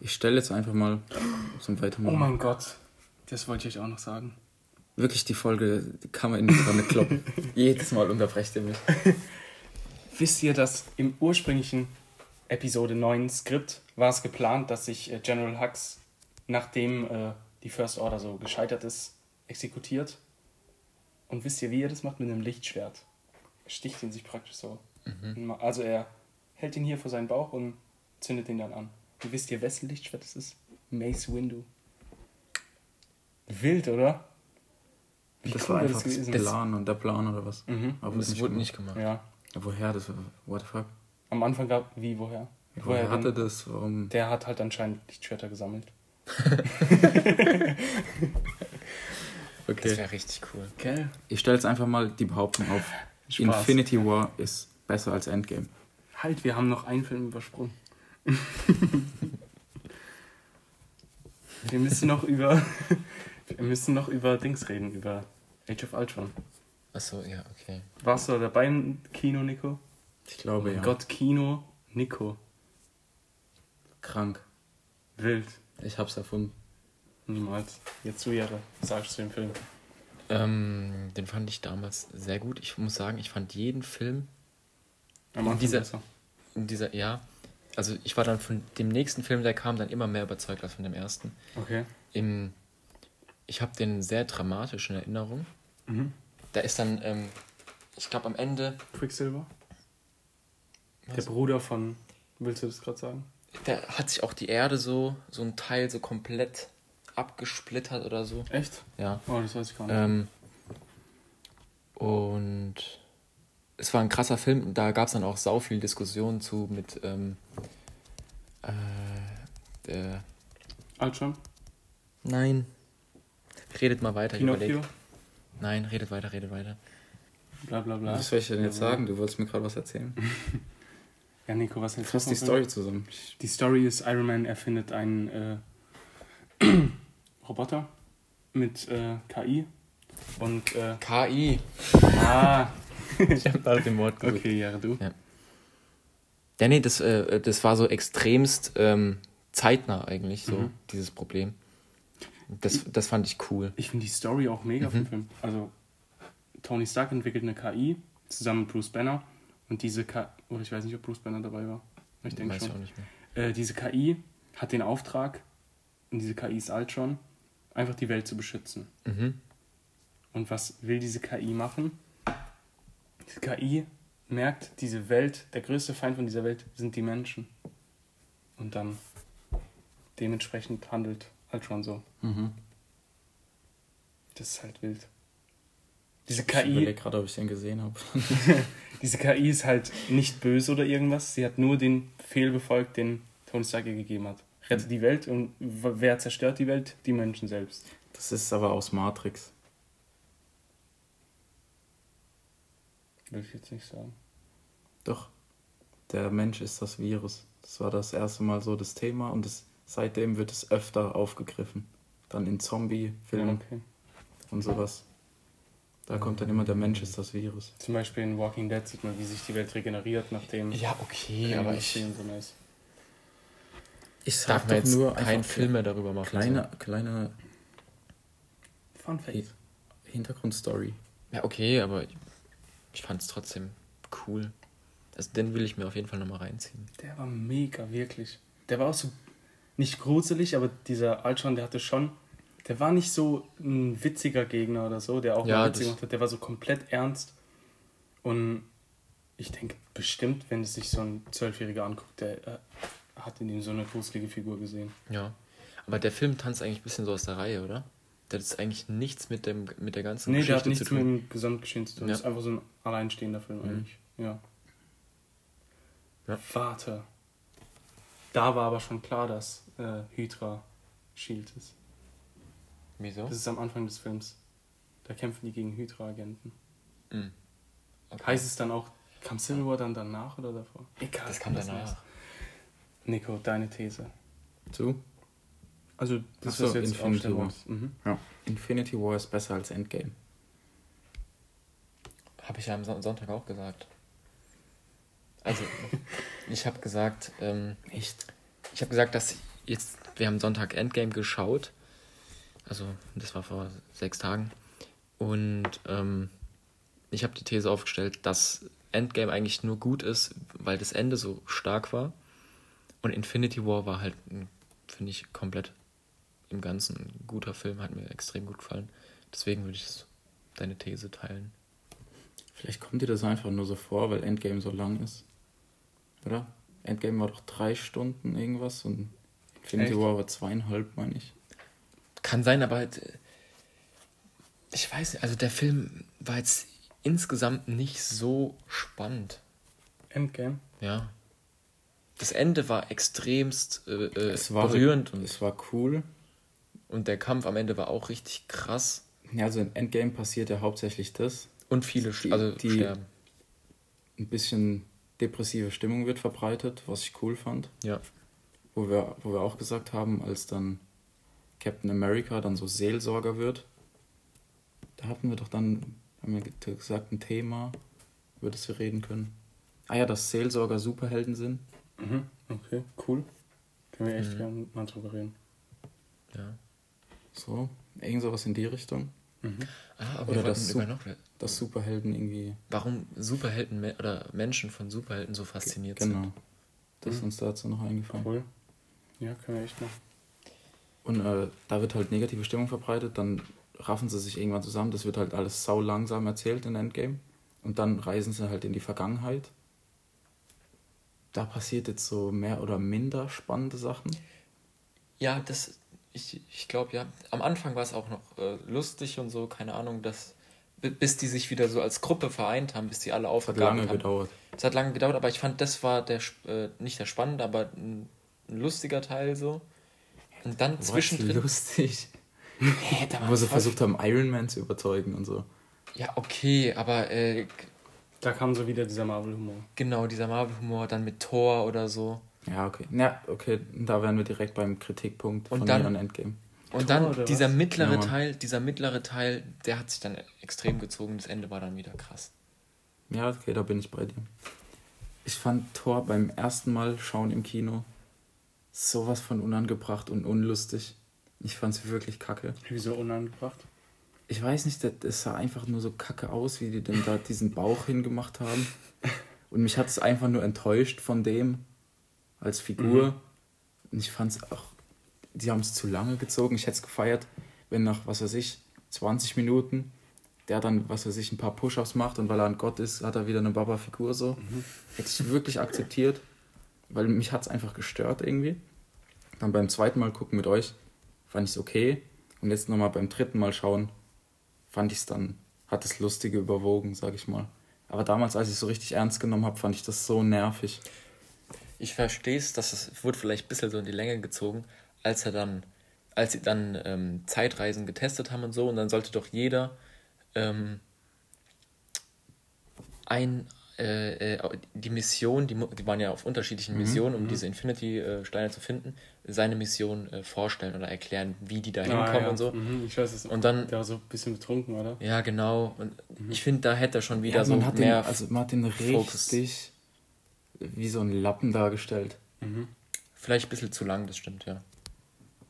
Ich stelle jetzt einfach mal zum Oh Weitermachen. mein Gott. Das wollte ich euch auch noch sagen. Wirklich, die Folge die kann man in die Tonne kloppen. *laughs* Jedes Mal unterbrecht ihr mich. *laughs* Wisst ihr, dass im ursprünglichen Episode 9 Skript war es geplant, dass sich äh, General Hux, nachdem äh, die First Order so gescheitert ist, exekutiert? Und wisst ihr, wie er das macht? Mit einem Lichtschwert. Er sticht ihn sich praktisch so. Also er hält ihn hier vor seinen Bauch und zündet ihn dann an. Und wisst ihr, wessen Lichtschwert es ist? Mace Windu. Wild, oder? Wie das cool war einfach das gewesen? Plan und der Plan oder was. Mhm. Aber nicht wurde gemacht. nicht gemacht. Ja. Ja, woher? Das what the fuck? Am Anfang gab, wie, woher? Woher hatte das? Warum? Der hat halt anscheinend Lichtschwerter gesammelt. *laughs* Okay. Das wäre richtig cool. Okay. Ich stelle jetzt einfach mal die Behauptung auf. Spaß. Infinity War ist besser als Endgame. Halt, wir haben noch einen Film übersprungen. *laughs* wir müssen noch über. *laughs* wir müssen noch über Dings reden, über Age of Ultron. Achso, ja, okay. Warst du dabei im Kino, Nico? Ich glaube oh ja. Gott, Kino, Nico. Krank. Wild. Ich hab's erfunden. Niemals. Jetzt zu Ehre. Was sagst du dem Film? Ähm, den fand ich damals sehr gut. Ich muss sagen, ich fand jeden Film Am Anfang dieser- besser. in dieser, ja, also ich war dann von dem nächsten Film, der kam, dann immer mehr überzeugt als von dem ersten. Okay. Im, ich habe den sehr dramatisch in Erinnerung. Mhm. Da ist dann, ähm, ich glaube am Ende, Quicksilver? Der Was? Bruder von. Willst du das gerade sagen? da hat sich auch die Erde so, so ein Teil so komplett abgesplittert oder so. Echt? Ja. Oh, das weiß ich gar nicht. Ähm, und es war ein krasser Film. Da gab es dann auch sau viel Diskussionen zu mit ähm, äh, der, Ultron? Nein. Redet mal weiter, ich Pinocchio? Nein, redet weiter, redet weiter. Bla bla bla. Was soll ich denn jetzt Ja, sagen? Du wolltest mir gerade was erzählen. *laughs* Ja, Nico, was hältst du Fass die? Story zusammen. Die Story ist, Iron Man erfindet einen äh, *clears throat* Roboter mit äh, KI. Und, äh, KI. ah, *laughs* Ich habe nach dem Wort gesucht. okay, ja, du. Ja, nee, das, äh, das war so extremst ähm, zeitnah eigentlich, so, Mhm. dieses Problem. Das, das fand ich cool. Ich finde die Story auch mega vom Film. Also, Tony Stark entwickelt eine KI zusammen mit Bruce Banner. Und diese KI, oder ich weiß nicht, ob Bruce Banner dabei war. Ich denke Weiß ich auch schon. nicht mehr. Äh, diese KI hat den Auftrag, und diese KI ist Ultron, einfach die Welt zu beschützen. Mhm. Und was will diese KI machen? Diese KI merkt, diese Welt, der größte Feind von dieser Welt sind die Menschen. Und dann dementsprechend handelt Ultron so. Mhm. Das ist halt wild. Diese Ich KI, überlege gerade, ob ich den gesehen habe. *laughs* diese KI ist halt nicht böse oder irgendwas. Sie hat nur den Befehl befolgt, den Tony Stark ihr gegeben hat. Rette die Welt und wer zerstört die Welt? Die Menschen selbst. Das ist aber aus Matrix. Will ich jetzt nicht sagen. Doch. Der Mensch ist das Virus. Das war das erste Mal so das Thema und das, seitdem wird es öfter aufgegriffen. Dann in Zombie-Filmen Ja, okay. und sowas. Da kommt dann immer der Mensch ist das Virus. Zum Beispiel in Walking Dead sieht man, wie sich die Welt regeneriert, nachdem Ja, okay, aber ich so ist. Ich darf mir jetzt keinen Film mehr darüber machen. Kleine, kleine Fun Fact. Hintergrundstory. So. Ja, okay, aber ich, ich fand es trotzdem cool. Also den will ich mir auf jeden Fall nochmal reinziehen. Der war mega, wirklich. Der war auch so nicht gruselig, aber dieser Ultron, der hatte schon. Der war nicht so ein witziger Gegner oder so, der auch Ja, mal das- gemacht hat. Der war so komplett ernst. Und ich denke bestimmt, wenn es sich so ein Zwölfjähriger anguckt, der äh, hat in ihm so eine gruselige Figur gesehen. Ja. Aber der Film tanzt eigentlich ein bisschen so aus der Reihe, oder? Der hat eigentlich nichts mit, dem, mit der ganzen Nee, der hat Geschichte nichts zu mit tun. dem Gesamtgeschehen zu tun. Ja. Das ist einfach so ein alleinstehender Film Mhm. eigentlich. Ja. Ja. Warte. Da war aber schon klar, dass äh, Hydra Shield ist. Wieso? Das ist am Anfang des Films. Da kämpfen die gegen Hydra-Agenten. Mhm. Okay. Heißt es dann auch, kam Civil War dann danach oder davor? Egal. das kam danach. ist. Nico, deine These. Zu? Also, das Ach so, jetzt Infinity War. Mhm. Ja. Infinity War ist besser als Endgame. Habe ich ja am Son- Sonntag auch gesagt. Also, *laughs* ich habe gesagt, ähm, Echt? ich habe gesagt, dass jetzt, wir haben Sonntag Endgame geschaut. Also, das war vor sechs Tagen. Und ähm, ich habe die These aufgestellt, dass Endgame eigentlich nur gut ist, weil das Ende so stark war. Und Infinity War war halt, finde ich, komplett im Ganzen ein guter Film, hat mir extrem gut gefallen. Deswegen würde ich deine These teilen. Vielleicht kommt dir das einfach nur so vor, weil Endgame so lang ist. Oder? Endgame war doch drei Stunden irgendwas und Infinity Echt? War war zweieinhalb, meine ich. Kann sein, aber halt, äh, ich weiß nicht, also der Film war jetzt insgesamt nicht so spannend. Endgame. Ja. das Ende war extremst äh, äh, Es war, berührend und, es war cool. und der Kampf am Ende war auch richtig krass. Ja, also in Endgame passiert ja hauptsächlich das. Und viele Die- also die- sterben. Ein bisschen depressive Stimmung wird verbreitet, was ich cool fand. Ja. Wo wir, wo wir auch gesagt haben, als dann Captain America dann so Seelsorger wird, da hatten wir doch dann, haben wir ge- gesagt, ein Thema, über das wir reden können. Ah ja, dass Seelsorger Superhelden sind. Mhm. Okay, cool. Können wir echt Mhm. gerne mal drüber reden. ja. So, irgend sowas in die Richtung. Mhm. Ah, aber Oder das Sup- noch, Dass Superhelden irgendwie. warum Superhelden oder Menschen von Superhelden so fasziniert Genau. sind. Das ist Mhm. uns dazu noch eingefallen. Cool. Ja, können wir echt mal. Und äh, da wird halt negative Stimmung verbreitet, dann raffen sie sich irgendwann zusammen, das wird halt alles sau langsam erzählt in Endgame. Und dann reisen sie halt in die Vergangenheit. Da passiert jetzt so mehr oder minder spannende Sachen. Ja, das, ich, ich glaube ja. Am Anfang war es auch noch äh, lustig und so, keine Ahnung, dass, bi- bis die sich wieder so als Gruppe vereint haben, bis die alle Das hat aufgegabelt lange haben. gedauert. Es hat lange gedauert, aber ich fand, das war der, sp- äh, nicht der spannende, aber ein, ein lustiger Teil so. Und dann Was zwischendrin. lustig. *laughs* Hä, da Wo sie versucht haben, Iron Man zu überzeugen und so. Ja, okay, aber äh, Da kam so wieder dieser Marvel-Humor. genau, dieser Marvel-Humor dann mit Thor oder so. Ja, okay. Ja, okay, da wären wir direkt beim Kritikpunkt Und von dann- Endgame. Und dann dieser was? mittlere Ja, Mann. Teil, dieser mittlere Teil, der hat sich dann extrem gezogen. Das Ende war dann wieder krass. Ja, okay, da bin ich bei dir. Ich fand Thor beim ersten Mal schauen im Kino sowas von unangebracht und unlustig. Ich fand es wirklich kacke. Wieso unangebracht? Ich weiß nicht, das, das sah einfach nur so kacke aus, wie die denn da diesen Bauch hingemacht haben. *laughs* Und mich hat es einfach nur enttäuscht von dem als Figur. Und ich fand es auch, die haben es zu lange gezogen. Ich hätte es gefeiert, wenn nach, was weiß ich, 20 Minuten der dann, was weiß ich, ein paar Push-Ups macht und weil er ein Gott ist, hat er wieder eine Baba-Figur so. Hätte ich wirklich akzeptiert, weil mich hat es einfach gestört irgendwie. Dann beim zweiten Mal gucken mit euch fand ich es okay. Und jetzt nochmal beim dritten Mal schauen, fand ich es dann, hat das Lustige überwogen, sag ich mal. Aber damals, als ich es so richtig ernst genommen habe, fand ich das so nervig. Ich verstehe es, dass es wurde vielleicht ein bisschen so in die Länge gezogen, als er dann, als sie dann ähm, Zeitreisen getestet haben und so, und dann sollte doch jeder ähm, ein äh, äh, die Mission, die, die waren ja auf unterschiedlichen Missionen, um diese Infinity-Steine zu finden, seine Mission äh, vorstellen oder erklären, wie die da hinkommen Ah, ja. und so. Mhm, ich weiß es. Und dann- Der war so ein bisschen betrunken, oder? Ja, genau. Und ich finde, da hätte er schon wieder Ja, so mehr. den, also man hat den Fokus. Wie so ein Lappen dargestellt. Mhm. vielleicht ein bisschen zu lang, das stimmt, ja.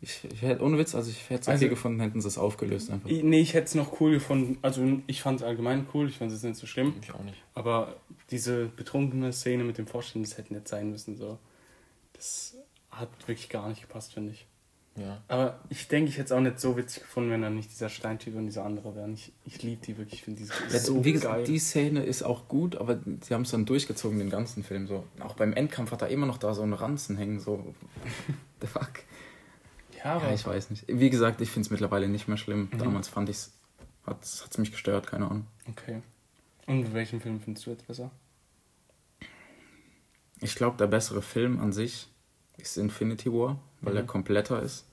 Ich, ich hätte, ohne Witz, also ich hätte es okay Also- gefunden, hätten sie es aufgelöst einfach. Nee, ich hätte es noch cool gefunden. Also ich fand es allgemein cool, ich fand es nicht so schlimm. Ich auch nicht. Aber diese betrunkene Szene mit dem Vorstellen, das hätte nicht sein müssen. So. Das hat wirklich gar nicht gepasst, finde ich. Ja. Aber ich denke, ich hätte es auch nicht so witzig gefunden, wenn dann nicht dieser Steintyp und dieser andere wären. Ich, ich liebe die wirklich, ich finde die Ja, so wie geil. gesagt, die Szene ist auch gut, aber sie haben es dann durchgezogen, den ganzen Film. So. Auch beim Endkampf hat er immer noch da so einen Ranzen hängen. So, *laughs* the fuck. ja, aber Ja, ich weiß nicht. Wie gesagt, ich finde es mittlerweile nicht mehr schlimm. Mhm. Damals fand ich es, hat es mich gestört, keine Ahnung. okay. Und welchen Film findest du jetzt besser? Ich glaube, der bessere Film an sich ist Infinity War, weil Mhm. er kompletter ist.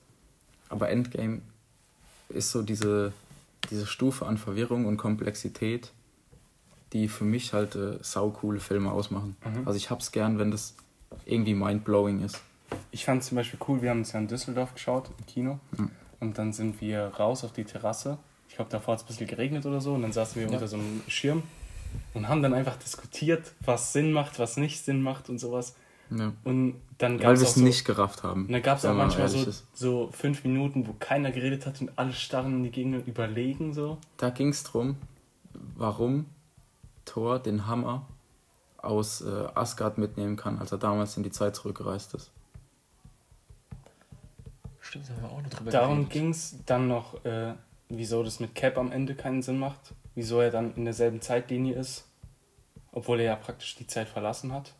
Aber Endgame ist so diese, diese Stufe an Verwirrung und Komplexität, die für mich halt äh, saucoole Filme ausmachen. Mhm. Also ich hab's gern, wenn das irgendwie mindblowing ist. Ich fand zum Beispiel cool, wir haben es ja in Düsseldorf geschaut, im Kino. Mhm. Und dann sind wir raus auf die Terrasse. Ich glaube, davor hat es ein bisschen geregnet oder so. Und dann saßen wir Ja. unter so einem Schirm und haben dann einfach diskutiert, was Sinn macht, was nicht Sinn macht und sowas. Ja. Und dann gab Weil es wir es so, nicht gerafft haben. und dann gab es auch manchmal so, ist. so fünf Minuten, wo keiner geredet hat und alle starren in die Gegend und überlegen so. Da ging es darum, warum Thor den Hammer aus äh, Asgard mitnehmen kann, als er damals in die Zeit zurückgereist ist. Stimmt, da haben wir auch noch drüber Darum ging es dann noch, äh, wieso das mit Cap am Ende keinen Sinn macht. Wieso er dann in derselben Zeitlinie ist. Obwohl er ja praktisch die Zeit verlassen hat.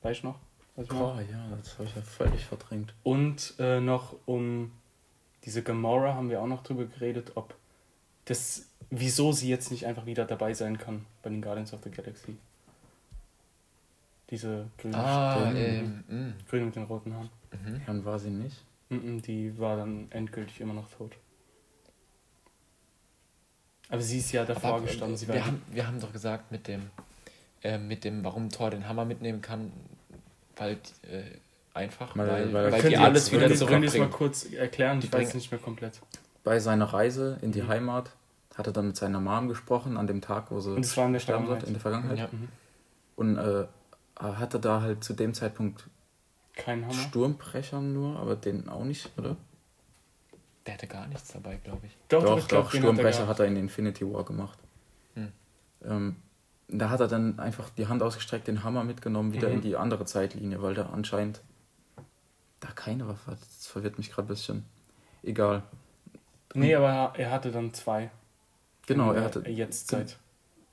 Weißt du noch? Meine? Boah, ja, das habe ich ja völlig verdrängt. Und äh, noch um diese Gamora haben wir auch noch drüber geredet, ob das, wieso sie jetzt nicht einfach wieder dabei sein kann bei den Guardians of the Galaxy. Diese grüne Ah, ähm, mh. Grüne mit den roten Haaren. Mhm. Ja, und war sie nicht? Die war dann endgültig immer noch tot. Aber sie ist ja davor Aber, gestanden. Sie war wir, haben, wir haben doch gesagt, mit dem, äh, mit dem, warum Thor den Hammer mitnehmen kann, weil äh, einfach, Weil- weil, weil er weil, die alles wieder ihr- Könnt ihr es mal zurückbringen. kurz erklären? Die Ich weiß bringen- nicht mehr komplett. Bei seiner Reise in die Mhm. Heimat hat er dann mit seiner Mom gesprochen, an dem Tag, wo sie Und es war in der sterben Vergangenheit. wird, in der Vergangenheit. Ja. Mhm. Und äh, er hatte da halt zu dem Zeitpunkt Kein Hammer. Sturmbrecher nur, aber den auch nicht, oder? Der hatte gar nichts dabei, glaube ich. Doch, Doch, doch, er Sturmbrecher hat er in Infinity War gemacht. Hm. Ähm, da hat er dann einfach die Hand ausgestreckt, den Hammer mitgenommen, wieder Mhm. in die andere Zeitlinie, weil da anscheinend da keine Waffe hat. Das verwirrt mich gerade ein bisschen. Egal. Nee, aber er hatte dann zwei. Genau, er der hatte. Jetztzeit.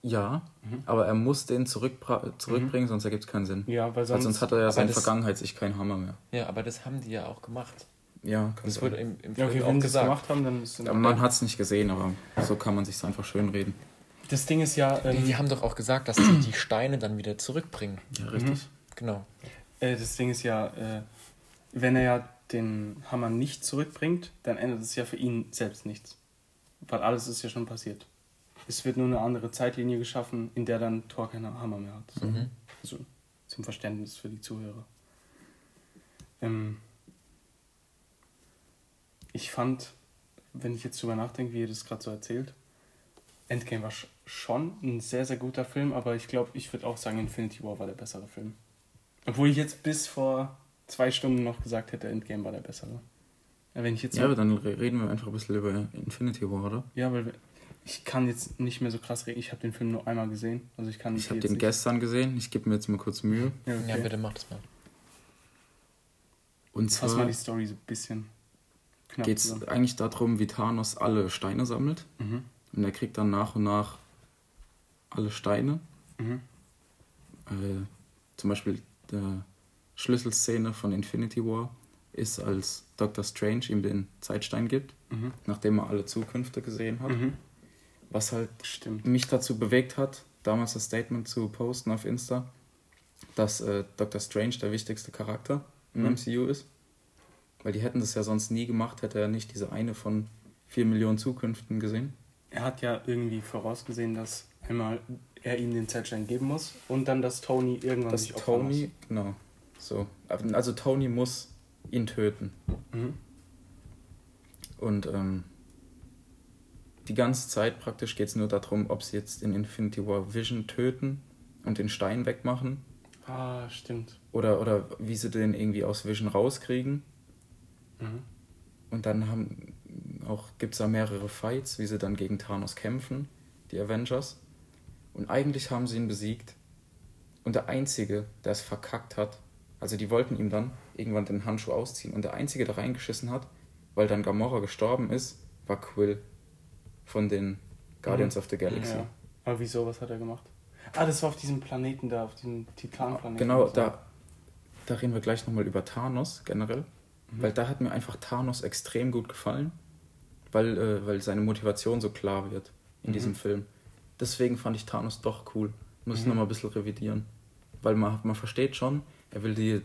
Ja, Mhm. aber er muss den zurückbringen, sonst ergibt es keinen Sinn. Ja, weil Weil sonst. sonst hat er ja seine das- Vergangenheit-Ich keinen Hammer mehr. Ja, aber das haben die ja auch gemacht. Ja, kann Das sein. wurde im, im ja, okay, Film wenn auch es gesagt. gemacht haben, dann ist es. Aber man hat es nicht gesehen, aber so kann man sich einfach schönreden. Das Ding ist ja. Die, Ähm, die haben doch auch gesagt, dass die die Steine dann wieder zurückbringen. Ja, richtig. Genau. Äh, das Ding ist ja, äh, wenn er ja den Hammer nicht zurückbringt, dann ändert es ja für ihn selbst nichts. Weil alles ist ja schon passiert. Es wird nur eine andere Zeitlinie geschaffen, in der dann Thor keinen Hammer mehr hat. So. Mhm. Also zum Verständnis für die Zuhörer. Ähm, ich fand, wenn ich jetzt drüber nachdenke, wie ihr das gerade so erzählt, Endgame war schon ein sehr, sehr guter Film, aber ich glaube, ich würde auch sagen, Infinity War war der bessere Film. Obwohl ich jetzt bis vor zwei Stunden noch gesagt hätte, Endgame war der bessere. Ja, wenn ich jetzt Ja, aber dann re- reden wir einfach ein bisschen über Infinity War, oder? ja, weil ich kann jetzt nicht mehr so krass reden. Ich habe den Film nur einmal gesehen. Also ich kann Ich habe den nicht- gestern gesehen. Ich gebe mir jetzt mal kurz Mühe. Ja, okay. Ja, bitte mach das mal. Und Fass mal zwar die Story so ein bisschen knapp geht es eigentlich darum, wie Thanos alle Steine sammelt. Mhm. Und er kriegt dann nach und nach alle Steine. Mhm. Äh, zum Beispiel der Schlüsselszene von Infinity War ist, als Doctor Strange ihm den Zeitstein gibt, Mhm. nachdem er alle Zukünfte gesehen hat. Mhm. Was halt Stimmt. mich dazu bewegt hat, damals das Statement zu posten auf Insta, dass äh, Doctor Strange der wichtigste Charakter im Mhm. MCU ist. Weil die hätten das ja sonst nie gemacht, hätte er nicht diese eine von vier Millionen Zukünften gesehen. Er hat ja irgendwie vorausgesehen, dass einmal er ihm den Zeitstein geben muss und dann, dass Tony irgendwann Dass sich opfern Tony, genau, so. Also Tony muss ihn töten. muss. Mhm. Und ähm, die ganze Zeit praktisch geht es nur darum, ob sie jetzt in Infinity War Vision töten und den Stein wegmachen Ah, stimmt. oder, oder wie sie den irgendwie aus Vision rauskriegen. Mhm. Und dann haben auch gibt es da mehrere Fights, wie sie dann gegen Thanos kämpfen, die Avengers. Und eigentlich haben sie ihn besiegt. Und der Einzige, der es verkackt hat, also die wollten ihm dann irgendwann den Handschuh ausziehen. Und der Einzige, der reingeschissen hat, weil dann Gamora gestorben ist, war Quill von den Guardians of the Galaxy. Ja. Aber wieso, was hat er gemacht? Ah, das war auf diesem Planeten da, auf diesem Titanplaneten. Genau, so. da, da reden wir gleich nochmal über Thanos generell. Mhm. Weil da hat mir einfach Thanos extrem gut gefallen, weil, äh, weil seine Motivation so klar wird in Mhm. diesem Film. Deswegen fand ich Thanos doch cool. Muss Mhm. nochmal ein bisschen revidieren. Weil man, man versteht schon, er will die,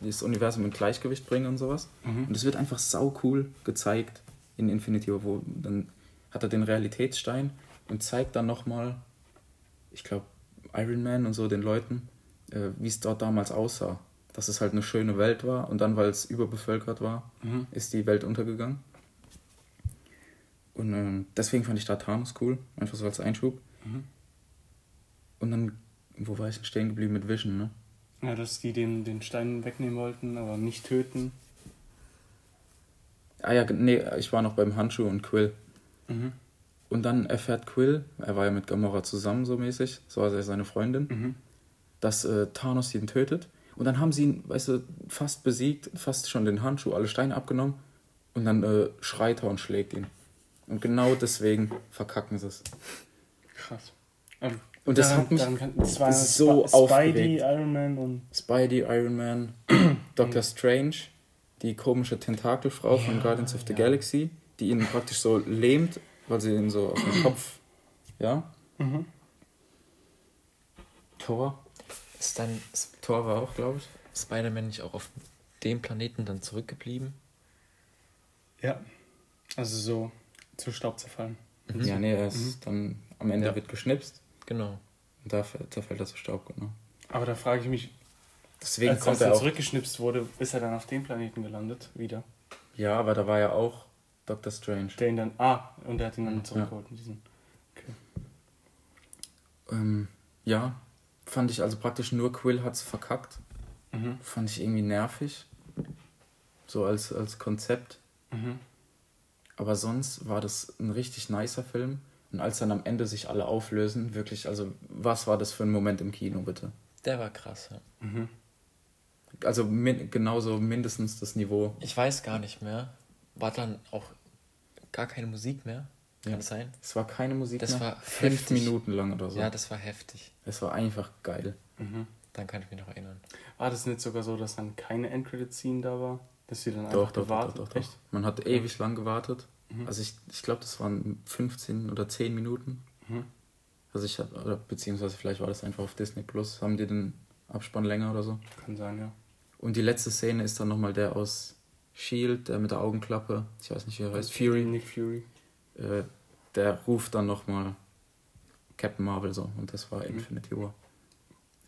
die, das Universum in Gleichgewicht bringen und sowas. Mhm. Und es wird einfach sau cool gezeigt in Infinity War, wo dann hat er den Realitätsstein und zeigt dann nochmal, ich glaube, Iron Man und so den Leuten, äh, wie es dort damals aussah. Dass es halt eine schöne Welt war und dann, weil es überbevölkert war, Mhm. ist die Welt untergegangen. Und ähm, deswegen fand ich da Thanos cool, einfach so als Einschub. Mhm. Und dann, wo war ich denn stehen geblieben mit Vision, ne? Ja, dass die den, den Stein wegnehmen wollten, aber nicht töten. Ah ja, nee, ich war noch beim Handschuh und Quill. Mhm. Und dann erfährt Quill, er war ja mit Gamora zusammen so mäßig, so war er seine Freundin, Mhm. dass äh, Thanos ihn tötet. Und dann haben sie ihn, weißt du, fast besiegt, fast schon den Handschuh, alle Steine abgenommen. Und dann äh, schreit er und schlägt ihn. Und genau deswegen verkacken sie es. Krass. Ähm, Und das daran- hat mich kann- das war so Sp- Spidey, aufgeregt. Iron Man und. Spidey, Iron Man, *clears throat* Doctor Strange, die komische Tentakelfrau von Ja, Guardians of the ja. Galaxy, die ihn praktisch so lähmt, weil sie ihn so auf den Kopf, ja, Mhm. Thor. Ist dann Thor war auch, glaube ich. Spider-Man nicht auch auf dem Planeten dann zurückgeblieben? Ja. Also so zu Staub zerfallen. Mhm. Ja, nee, er ist dann am Ende Ja. wird geschnipst Genau. und da fällt- zerfällt er zu Staub, genau. Aber da frage ich mich, Deswegen als, kommt als er er zurückgeschnipst wurde, ist er dann auf dem Planeten gelandet, wieder. Ja, aber da war ja auch Doctor Strange. Der ihn dann, ah, und der hat ihn dann zurückgeholt in diesen. Ähm, ja, fand ich also praktisch nur Quill hat's verkackt. Mhm. Fand ich irgendwie nervig. So als, als Konzept. Mhm. Aber sonst war das ein richtig nicer Film. Und als dann am Ende sich alle auflösen, wirklich, also was war das für ein Moment im Kino, bitte? Der war krass, ja. Mhm. Also min genauso mindestens das Niveau. Ich weiß gar nicht mehr. War dann auch gar keine Musik mehr? Kann Ja. das sein? Es war keine Musik Das mehr. war fünf heftig. Minuten lang oder so. Ja, das war heftig. es war einfach geil. Mhm. Dann kann ich mich noch erinnern. War das nicht sogar so, dass dann keine Endcredit-Scene da war? Dass sie dann Doch, einfach doch, doch, gewartet? doch, doch, Echt? doch. Man hat ewig lang gewartet. Mhm. Also ich, ich glaube, das waren 15 oder 10 Minuten. Mhm. Also ich hab, oder beziehungsweise vielleicht war das einfach auf Disney Plus, haben die den Abspann länger oder so. Kann sein, ja. Und die letzte Szene ist dann nochmal der aus Shield, der mit der Augenklappe, ich weiß nicht, wie er heißt, Fury, Nick Fury. äh, der ruft dann nochmal Captain Marvel so und das war Mhm. Infinity War.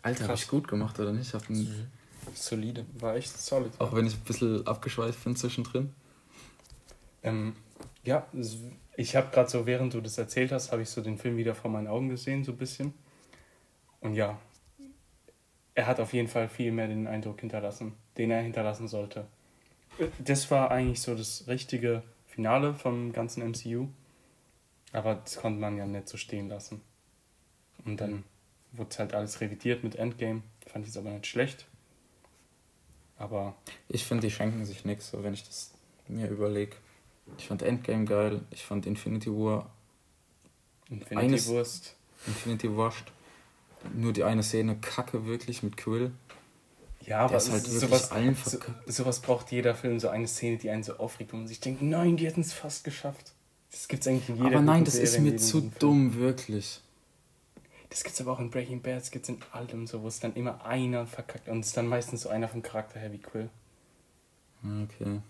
Alter, hab Krass. ich gut gemacht, oder nicht? Ich hab einen, Solide. War echt solid. auch wenn ich ein bisschen abgeschweift bin zwischendrin. Ähm, ja, ich habe gerade so, während du das erzählt hast, habe ich so den Film wieder vor meinen Augen gesehen, so ein bisschen. Und ja, er hat auf jeden Fall viel mehr den Eindruck hinterlassen, den er hinterlassen sollte. Das war eigentlich so das richtige Finale vom ganzen MCU. Aber das konnte man ja nicht so stehen lassen. Und dann wurde halt alles revidiert mit Endgame. Fand ich es aber nicht schlecht. Aber Ich finde, die schenken sich nichts, so wenn ich das mir überlege. Ich fand Endgame geil, ich fand Infinity War, Infinity Eines- Wurst. Infinity Washed. Nur die eine Szene kacke wirklich mit Quill. Ja, aber ist halt sowas, allen so, sowas braucht jeder Film, so eine Szene, die einen so aufregt, wo man sich denkt, nein, die hätten es fast geschafft. Das gibt's eigentlich in jeder Aber nein, das Serie, ist mir zu dumm, wirklich. Das gibt's aber auch in Breaking Bad, das gibt's in allem so, wo es dann immer einer verkackt und es ist dann meistens so einer vom Charakter her wie Quill. Okay.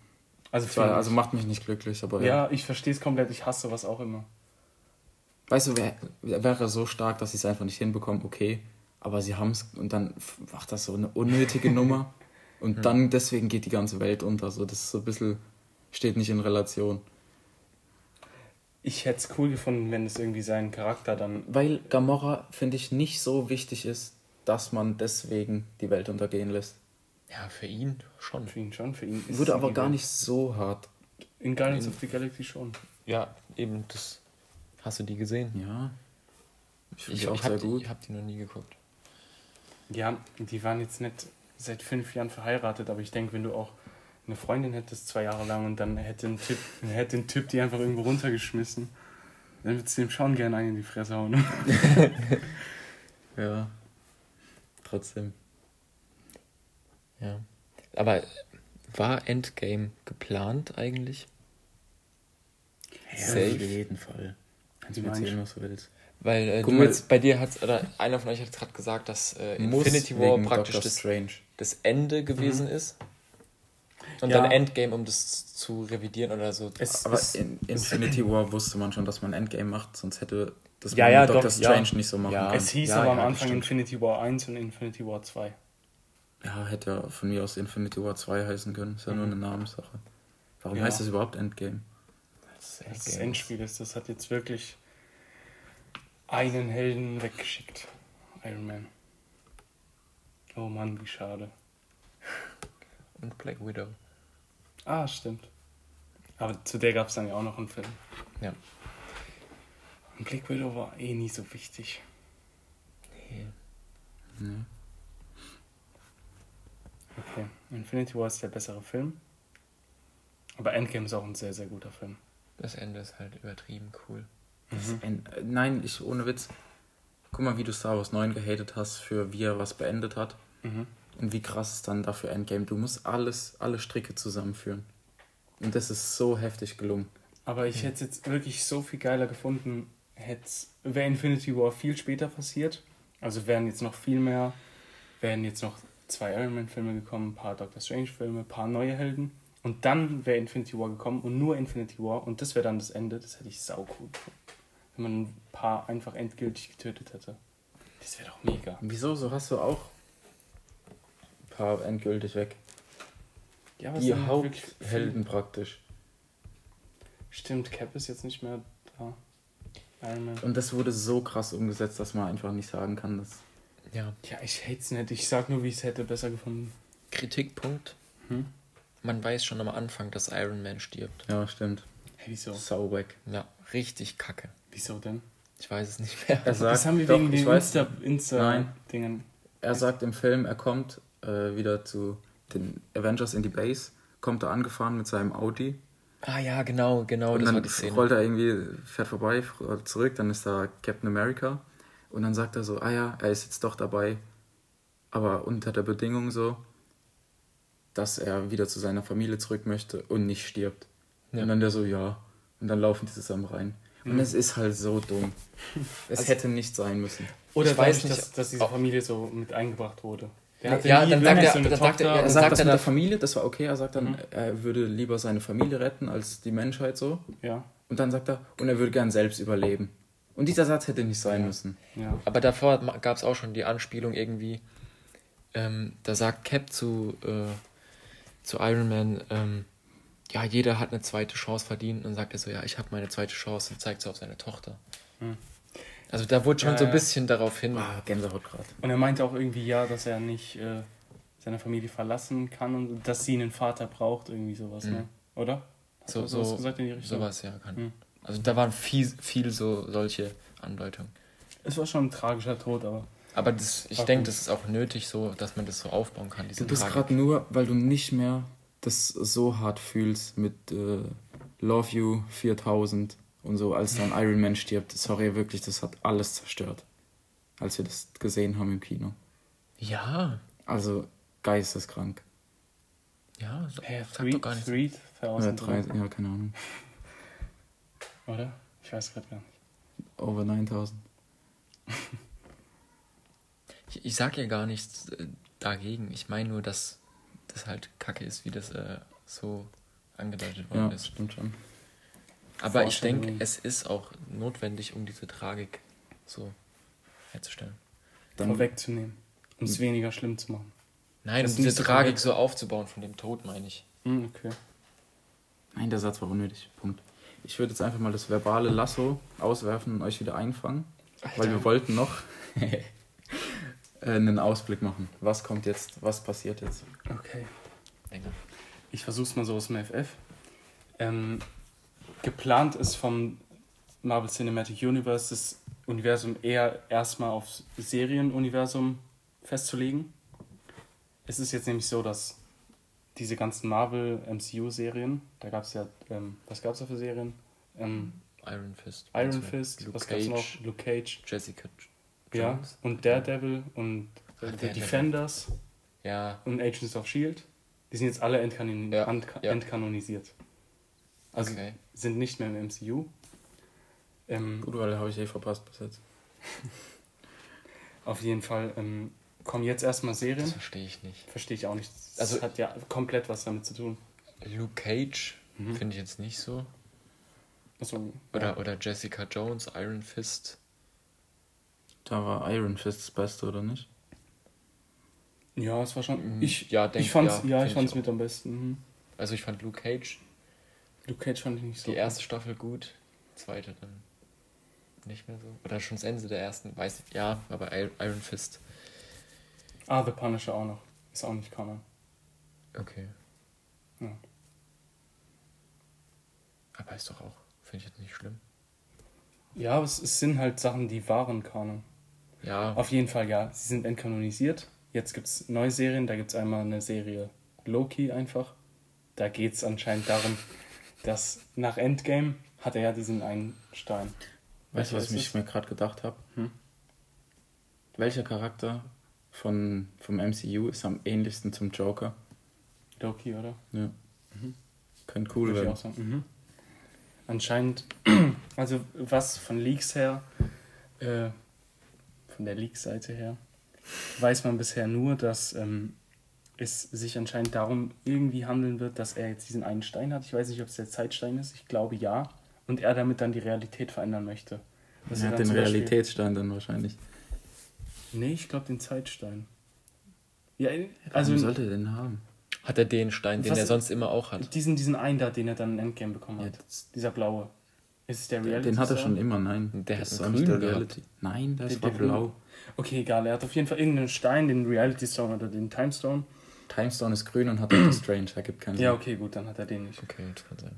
Also, war, also macht mich nicht glücklich, aber ja. ja, ich verstehe es komplett, ich hasse sowas auch immer. Weißt du, wär, wäre so stark, dass sie es einfach nicht hinbekommen, okay. Aber sie haben es und dann macht das so eine unnötige Nummer. *laughs* Und dann deswegen geht die ganze Welt unter. So, das ist so ein bisschen, steht nicht in Relation. Ich hätte es cool gefunden, wenn es irgendwie seinen Charakter dann. Weil Gamora, finde ich, nicht so wichtig ist, dass man deswegen die Welt untergehen lässt. Ja, für ihn schon. Für ihn schon, für ihn ist Würde aber gar Welt. nicht so hart. In Guardians of the Galaxy schon. Ja, eben das. Hast du die gesehen? Ja. Ich finde Ich, die auch ich habe sehr gut. die, ich hab die noch nie geguckt. Ja, die waren jetzt nicht seit fünf Jahren verheiratet, aber ich denke, wenn du auch eine Freundin hättest zwei Jahre lang und dann hätte ein Typ, hätte ein Typ die einfach irgendwo runtergeschmissen, dann würdest du dem schon gerne einen in die Fresse hauen. *laughs* Ja. Trotzdem. Ja. Aber war Endgame geplant eigentlich? Ja, Safe. auf jeden Fall. Kannst du mir erzählen, was du willst. Weil äh, Guck du mal- jetzt bei dir hat oder einer von euch hat gerade gesagt, dass äh, Infinity War praktisch das, das Ende gewesen ist. Und Ja. dann Endgame, um das zu revidieren oder so. Es Aber ist- in Infinity War wusste man schon, dass man Endgame macht, sonst hätte das Ja, man ja, mit Doctor doch, Strange ja. nicht so machen Ja. können. es hieß ja, aber am Anfang stimmt. Infinity War 1 und Infinity War 2. Ja, hätte ja von mir aus Infinity War 2 heißen können. Ist ja nur Mhm. eine Namenssache. Warum Ja. heißt das überhaupt Endgame? das Das das Endspiel ist, das hat jetzt wirklich einen Helden weggeschickt. Iron Man. Oh Mann, wie schade. Und Black Widow. Ah, stimmt. Aber zu der gab es dann ja auch noch einen Film. Ja. Und Black Widow war eh nie so wichtig. Nee. Ja. Okay. Infinity War ist der bessere Film. Aber Endgame ist auch ein sehr, sehr guter Film. Das Ende ist halt übertrieben cool. Das End- äh, nein, ich ohne Witz. Guck mal, wie du Star Wars 9 gehatet hast, für wie er was beendet hat. Mhm. Und wie krass ist dann dafür Endgame. Du musst alles, alle Stricke zusammenführen. Und das ist so heftig gelungen. Aber ich hätte es jetzt wirklich so viel geiler gefunden, wäre Infinity War viel später passiert. Also wären jetzt noch viel mehr wären jetzt noch zwei Iron Man-Filme gekommen, ein paar Doctor Strange-Filme, ein paar neue Helden. Und dann wäre Infinity War gekommen und nur Infinity War und das wäre dann das Ende. Das hätte ich sau cool gefunden. Wenn man ein paar einfach endgültig getötet hätte. Das wäre doch mega. Wieso? So hast du auch paar endgültig weg. Ja, Die Haupthelden praktisch. Stimmt, Cap ist jetzt nicht mehr da. Iron Man. Und das wurde so krass umgesetzt, dass man einfach nicht sagen kann, dass. Ja. Ja, ich hate es nicht. Ich sag nur, wie ich es hätte besser gefunden. Kritikpunkt. Hm? Man weiß schon am Anfang, dass Iron Man stirbt. Ja, stimmt. Hey, wieso? Sau weg. Ja, richtig kacke. Wieso denn? Ich weiß es nicht mehr. Er sagt, das haben wir doch, wegen ich den weiß, Insta-Dingen. Insta Nein. Dingen. Er sagt im Film, er kommt äh, wieder zu den Avengers in die Base, kommt da angefahren mit seinem Audi Ah ja, genau, genau, und das war dann die Szene. rollt er irgendwie, fährt vorbei, zurück, dann ist da Captain America und dann sagt er so, ah ja, er ist jetzt doch dabei, aber unter der Bedingung so, dass er wieder zu seiner Familie zurück möchte und nicht stirbt. Ja. Und dann der so, ja. Und dann laufen die zusammen rein. Und Mhm. es ist halt so dumm. Es Also- hätte nicht sein müssen. Oder Ich weiß nicht, dass, dass diese Familie so mit eingebracht wurde. Der Nee, hatte ja, nie dann sagt er- so eine dann sagt er- ja, Er sagt sagt das er mit der Familie, das war okay. Er sagt dann, Mhm. er würde lieber seine Familie retten als die Menschheit so. ja, Und dann sagt er, und er würde gern selbst überleben. Und dieser Satz hätte nicht sein Ja. müssen. ja. Aber davor gab es auch schon die Anspielung irgendwie, ähm, da sagt Cap zu, äh, zu Iron Man, ähm, ja, jeder hat eine zweite Chance verdient. Und dann sagt er so, ja, ich habe meine zweite Chance und zeigt so auf seine Tochter. Hm. Also da wurde schon Ja, so ein bisschen darauf hin. Ah, Gänsehaut gerade. Und er meinte auch irgendwie ja, dass er nicht äh, seine Familie verlassen kann und dass sie einen Vater braucht, irgendwie sowas, Mhm. ne? Oder? Hast So, so, gesagt in die Richtung? sowas, ja. Kann. Hm. Also da waren viel, viel so solche Andeutungen. Es war schon ein tragischer Tod, aber Aber das, ich denke, das ist auch nötig, so, dass man das so aufbauen kann. Diese Du bist gerade nur, weil du nicht mehr das so hart fühlst mit äh, Love You 4000 und so, als dann Iron Man stirbt. Sorry, wirklich, das hat alles zerstört. Als wir das gesehen haben im Kino. Ja, Also geisteskrank. ja, so, hey, sag doch gar nichts. three Oder drei, ja, keine Ahnung. oder? Ich weiß gerade gar nicht. Over 9000. Ich, ich sag ja gar nichts äh, dagegen. Ich meine nur, dass das halt kacke ist, wie das äh, so angedeutet worden Ja, ist. stimmt schon. Aber ich denke, es ist auch notwendig, um diese Tragik so herzustellen. Dann, Vorwegzunehmen. Um es weniger schlimm zu machen. Nein, Das um diese Tragik so aufzubauen von dem Tod, meine ich. Hm, okay. Nein, der Satz war unnötig. Punkt. Ich würde jetzt einfach mal das verbale Lasso auswerfen und euch wieder einfangen, weil wir wollten noch *laughs* äh, einen Ausblick machen. Was kommt jetzt? Was passiert jetzt? Okay. Ich versuch's mal so aus dem FF. Ähm, geplant ist vom Marvel Cinematic Universe das Universum eher erstmal aufs Serienuniversum festzulegen. Es ist jetzt nämlich so, dass diese ganzen Marvel MCU-Serien, da gab es ja, ähm, was gab es da für Serien? Ähm, Iron Fist. Iron Fist, Luke was gab's noch? Cage, Luke Cage, Jessica ja, Jones. und Daredevil und Ach, äh, The Daredevil. Defenders Ja, und Agents of S.H.I.E.L.D. Die sind jetzt alle entkanon Ja, ja. entkanonisiert. Also okay. Sind nicht mehr im MCU. Ähm, Gut, weil habe ich eh verpasst bis jetzt. auf jeden Fall ähm, kommen jetzt erstmal Das Serien. verstehe ich nicht. Verstehe ich auch nicht. Das Also- hat ja komplett was damit zu tun. Luke Cage Mhm. finde ich jetzt nicht so. Also, Oder, ja. oder Jessica Jones, Iron Fist. Da war Iron Fist das Beste, oder nicht? ja, es war schon. Ich, ja, denk, ich fand's, ja, find ich fand's auch. mit am besten. Mhm. Also ich fand Luke Cage, Luke Cage fand ich nicht so. die erste Staffel gut, zweite dann nicht mehr so. Oder schon das Ende der ersten, weiß ich, ja, aber Iron Fist. Ah, The Punisher auch noch. Ist auch nicht Kanon. Okay. Ja. Aber ist doch auch, finde ich jetzt nicht schlimm. Ja, aber es, es sind halt Sachen, die waren Kanon. Ja, Auf jeden Fall, ja. Sie sind entkanonisiert. Jetzt gibt es neue Serien. Da gibt es einmal eine Serie Loki einfach. Da geht es anscheinend darum, dass nach Endgame hat er ja diesen einen Stein. Weißt du, was ich mir gerade gedacht habe? Hm? Welcher Charakter von, vom MCU ist am ähnlichsten zum Joker? Loki, oder? Ja. Könnte cool Würde ich werden. auch sagen. Mhm. Anscheinend, also was von Leaks her, äh, von der Leaks-Seite her, weiß man bisher nur, dass ähm, es sich anscheinend darum irgendwie handeln wird, dass er jetzt diesen einen Stein hat. Ich weiß nicht, ob es der Zeitstein ist. Ich glaube ja. Und er damit dann die Realität verändern möchte. Dass er er hat den Realitätsstein dann wahrscheinlich. Nee, ich glaube den Zeitstein. Ja, Also also sollte er den haben? Hat er den Stein, den er sonst immer auch hat? diesen, diesen einen da, den er dann in Endgame bekommen Ja, hat. das- Dieser blaue. Ist es der Reality Den hat er schon immer, nein. Der das hat ist einen nicht der Reality. Nein, der Der- ist der blau. Okay, egal. Er hat auf jeden Fall irgendeinen Stein, den Reality Stone oder den Time Stone. Timestone ist grün und hat Doctor *clears throat* Strange, ergibt keinen Sinn. Ja, okay, gut, dann hat er den nicht. Okay, das kann sein.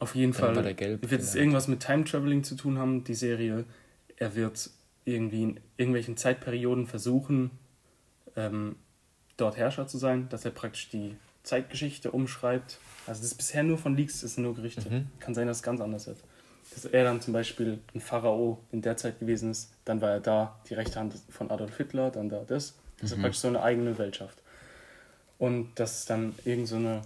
Auf jeden Dann Fall war der gelb wird es irgendwas mit Time Traveling zu tun haben, die Serie. Er wird irgendwie in irgendwelchen Zeitperioden versuchen, ähm, dort Herrscher zu sein, dass er praktisch die Zeitgeschichte umschreibt. Also das ist bisher nur von Leaks, das sind nur Gerüchte. Mhm. Kann sein, dass es ganz anders wird. Dass er dann zum Beispiel ein Pharao in der Zeit gewesen ist, dann war er da die rechte Hand von Adolf Hitler, dann da das. Dass er praktisch so eine eigene Welt schafft. Und dass es dann irgend so eine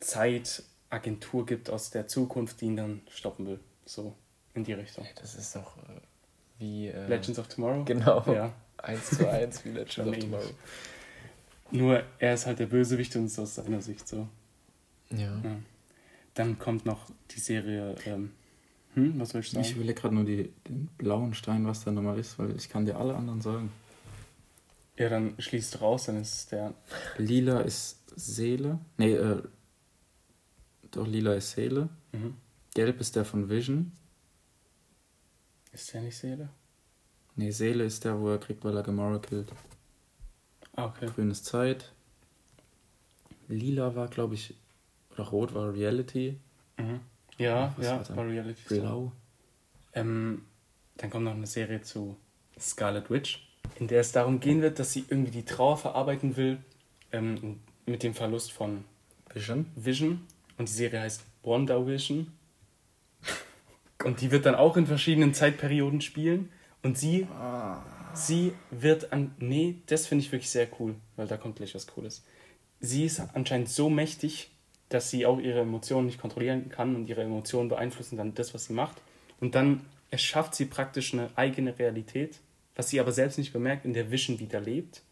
Zeitagentur gibt aus der Zukunft, die ihn dann stoppen will. So in die Richtung. Das ist doch äh, wie. Äh, Legends of Tomorrow? Genau. Ja. 1 zu 1 wie Legends of Tomorrow. Nur er ist halt der Bösewicht und ist aus seiner Sicht so. Ja. Ja. Dann kommt noch die Serie. Ähm, hm, was soll ich sagen? Ich überlege gerade nur die, den blauen Stein, was da nochmal ist, weil ich kann dir alle anderen sagen. Ja, dann schließt raus, dann ist es der. Lila ist Seele. Nee, äh, doch lila ist Seele. Mhm. Gelb ist der von Vision. Ist der nicht Seele? Nee, Seele ist der, wo er kriegt, weil er Gamora killt. Ah, okay. Grün ist Zeit. Lila war, glaube ich, oder rot war Reality. Mhm. Ja, Was ja, war Reality. Blau. Ähm, dann kommt noch eine Serie zu Scarlet Witch, in der es darum gehen wird, dass sie irgendwie die Trauer verarbeiten will ähm, mit dem Verlust von Vision. Vision. Und die Serie heißt Wonder Vision. *laughs* Und die wird dann auch in verschiedenen Zeitperioden spielen. Und sie, sie wird an. Nee, das finde ich wirklich sehr cool, weil da kommt gleich was Cooles. Sie ist anscheinend so mächtig, dass sie auch ihre Emotionen nicht kontrollieren kann und ihre Emotionen beeinflussen dann das, was sie macht. Und dann erschafft sie praktisch eine eigene Realität, was sie aber selbst nicht bemerkt, in der Vision wieder lebt.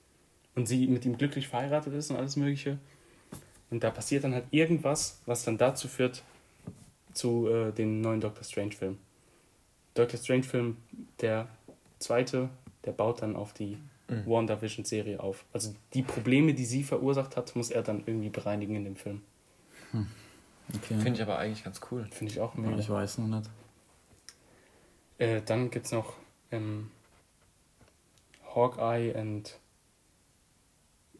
Und sie mit ihm glücklich verheiratet ist und alles Mögliche. Und da passiert dann halt irgendwas, was dann dazu führt, zu äh, dem neuen Doctor Strange-Film. Doctor Strange-Film, der zweite, der baut dann auf die Mhm. WandaVision-Serie auf. Also die Probleme, die sie verursacht hat, muss er dann irgendwie bereinigen in dem Film. Okay. Finde ich aber eigentlich ganz cool. Finde ich auch mega. ich weiß noch nicht. Äh, dann gibt es noch ähm, Hawkeye und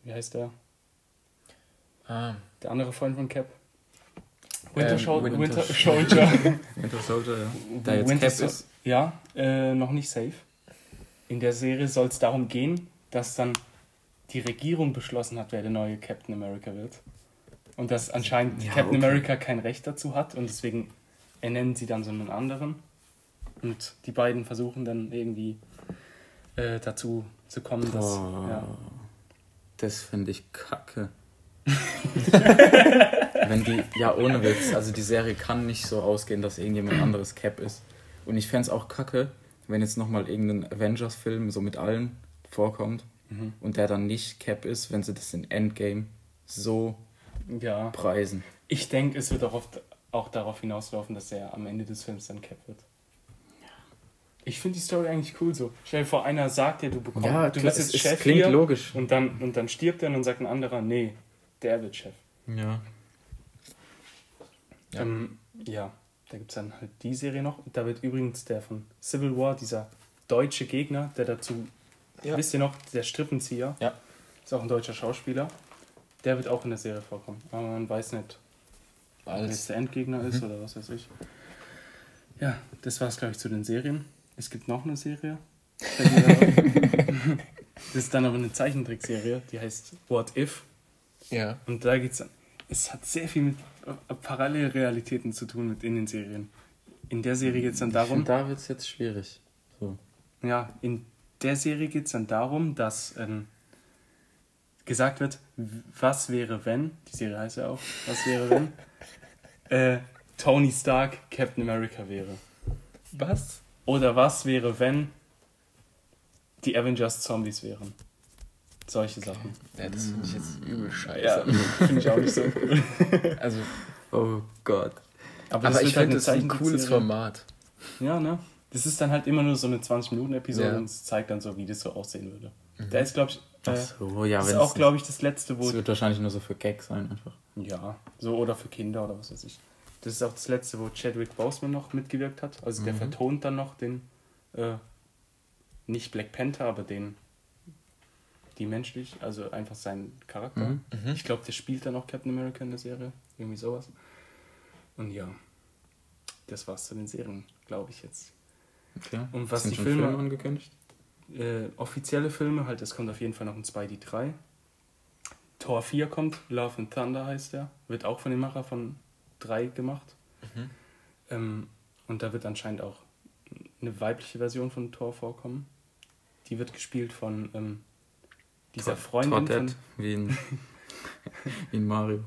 wie heißt der? Ah, Der andere Freund von Cap? Winter, Ähm, Shol- Winter Winter Soldier. *laughs* Winter Soldier, ja. Der jetzt Winter Cap Sol- ist. Ja, äh, noch nicht safe. In der Serie soll es darum gehen, dass dann die Regierung beschlossen hat, wer der neue Captain America wird. Und dass anscheinend Ja, Captain okay. America kein Recht dazu hat und deswegen ernennen sie dann so einen anderen. Und die beiden versuchen dann irgendwie äh, dazu zu kommen, dass. Boah, Ja. Das finde ich kacke. *laughs* Wenn die, ja, ohne Witz, also die Serie kann nicht so ausgehen, dass irgendjemand anderes Cap ist. Und ich fände es auch kacke, wenn jetzt nochmal irgendein Avengers-Film so mit allen vorkommt Mhm. und der dann nicht Cap ist, wenn sie das in Endgame so ja. preisen. Ich denke, es wird auch oft auch darauf hinauslaufen, dass er am Ende des Films dann Cap wird. Ich finde die Story eigentlich cool so. Stell dir vor, einer sagt dir, du bekommst, Ja, du bist es, jetzt es Chef klingt hier, logisch. Und dann, und dann stirbt er und dann sagt ein anderer, nee, der wird Chef. Ja. Ja. Ähm, ja, da gibt es dann halt die Serie noch. Da wird übrigens der von Civil War, dieser deutsche Gegner, der dazu, Ja. wisst ihr noch, der Strippenzieher, Ja. ist auch ein deutscher Schauspieler. Der wird auch in der Serie vorkommen. Aber man weiß nicht, ob er als. der Endgegner ist Mhm. oder was weiß ich. Ja, das war es, glaube ich, zu den Serien. Es gibt noch eine Serie. *laughs* Das ist dann aber eine Zeichentrickserie, die heißt What If. Ja. Und da geht's dann. Es hat sehr viel mit äh, Parallelrealitäten zu tun mit in den Serien. In der Serie geht es dann darum, find, da wird es jetzt schwierig. So. ja, in der Serie geht es dann darum, dass ähm, gesagt wird, was wäre wenn, die Serie heißt ja auch, was wäre wenn, *laughs* äh, Tony Stark Captain America wäre. Was? Oder was wäre, wenn die Avengers Zombies wären. Solche Sachen. Ja, das finde ich jetzt übel scheiße. Ja, finde ich auch nicht so cool. *laughs* Also, Oh Gott. aber, das ich wird halt finde, das ist ein cooles Format. Ja, ne? Das ist dann halt immer nur so eine 20-Minuten-Episode Ja. und es zeigt dann so, wie das so aussehen würde. Da ist, glaube ich, äh, Ach so, ja, das ist auch, glaube ich, das letzte, wo. Das wird wahrscheinlich nur so für Gag sein, einfach. Ja, so oder für Kinder oder was weiß ich. Das ist auch das letzte, wo Chadwick Boseman noch mitgewirkt hat. Also der Mhm. vertont dann noch den, äh, nicht Black Panther, aber den, die menschlich, also einfach seinen Charakter. Mhm. Mhm. Ich glaube, der spielt dann auch Captain America in der Serie. Irgendwie sowas. Und ja, das war's zu den Serien, glaube ich jetzt. Okay. Und was Sind die Filme- Filme angekündigt? Äh, offizielle Filme, halt, es kommt auf jeden Fall noch ein Spidey 3. Tor 4 kommt, Love and Thunder heißt der. Wird auch von dem Macher von 3 gemacht. Mhm. Ähm, und da wird anscheinend auch eine weibliche Version von Thor vorkommen. Die wird gespielt von ähm, dieser Tor- Freundin von, Toadette, wie in, *laughs* wie in Mario.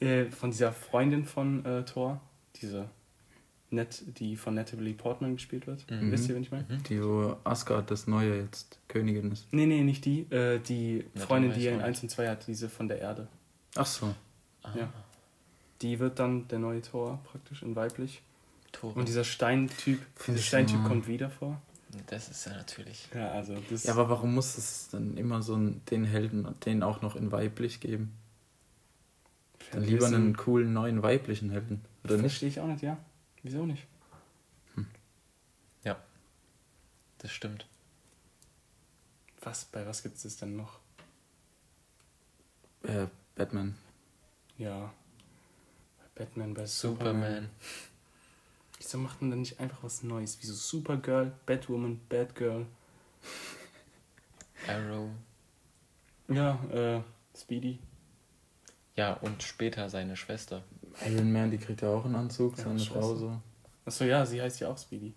äh, von dieser Freundin von äh, Thor. Diese Net, die von Natalie Portman gespielt wird. Mhm. Wisst ihr, wen ich meine? Mhm. Die, wo Asgard das Neue jetzt Königin ist. Nee, nee, nicht die. Äh, die Freundin, die er in weiß ich 1 und 2 hat, diese von der Erde. Ach so. Ah, Ja. Die wird dann der neue Thor praktisch in weiblich. Tore. Und dieser Steintyp, dieser Steintyp kommt wieder vor. Das ist ja natürlich. Ja, also das. Ja, aber warum muss es dann immer so einen, den Helden, den auch noch in weiblich geben? Dann lieber einen coolen neuen weiblichen Helden. Oder nicht? Verstehe ich auch nicht, ja. Wieso nicht? Das stimmt. Was, bei was gibt es das denn noch? Äh, Batman. Ja. Batman, bei Superman. Superman. Wieso macht man dann nicht einfach was Neues? Wieso Supergirl, Batwoman, Batgirl? Arrow. Ja, äh, Speedy. Ja, und später seine Schwester. Iron Man, die kriegt ja auch einen Anzug, Ja, seine Schwester. Frau so. Achso, ja, sie heißt ja auch Speedy.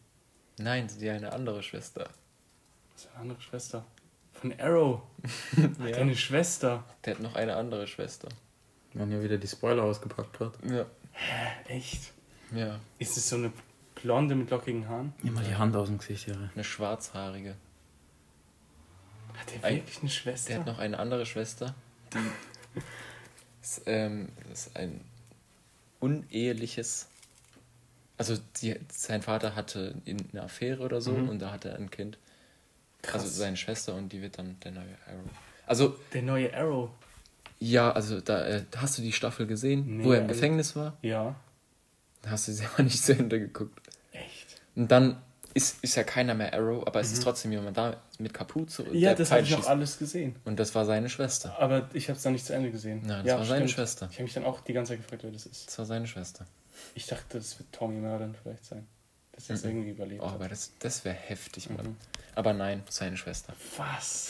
Nein, sie eine andere Schwester. Das ist eine andere Schwester. Von Arrow. *laughs* Hat Ja. eine Schwester. Der hat noch eine andere Schwester. Wenn hier wieder die Spoiler ausgepackt wird. Ja. Echt? Ja. Ist es so eine Blonde mit lockigen Haaren? Nimm mal die Hand aus dem Gesicht, Jere. Eine schwarzhaarige. Hat der wirklich eine Schwester? Der hat noch eine andere Schwester, die *laughs* ist, ähm, ist ein uneheliches. Also die, sein Vater hatte eine Affäre oder so Mhm. und da hatte er ein Kind. Krass. Also seine Schwester und die wird dann der neue Arrow. Also Der neue Arrow. Ja, also da äh, hast du die Staffel gesehen, Nee, wo er im Gefängnis war. Ja. Da hast du sie *laughs* aber nicht zu Ende geguckt. Echt? Und dann ist, ist ja keiner mehr Arrow, aber es ist trotzdem jemand da mit Kapuze. und Mhm. Ja, das habe ich schießt. alles gesehen. Und das war seine Schwester. Aber ich habe es dann nicht zu Ende gesehen. Nein, das ja, war seine stimmt. Schwester. Ich habe mich dann auch die ganze Zeit gefragt, wer das ist. Das war seine Schwester. Ich dachte, das wird Tommy Merlin vielleicht sein. Dass er es Mhm. irgendwie überlebt Oh, hat. aber das, das wäre heftig, Mann. Mhm. Aber nein, seine Schwester. Was?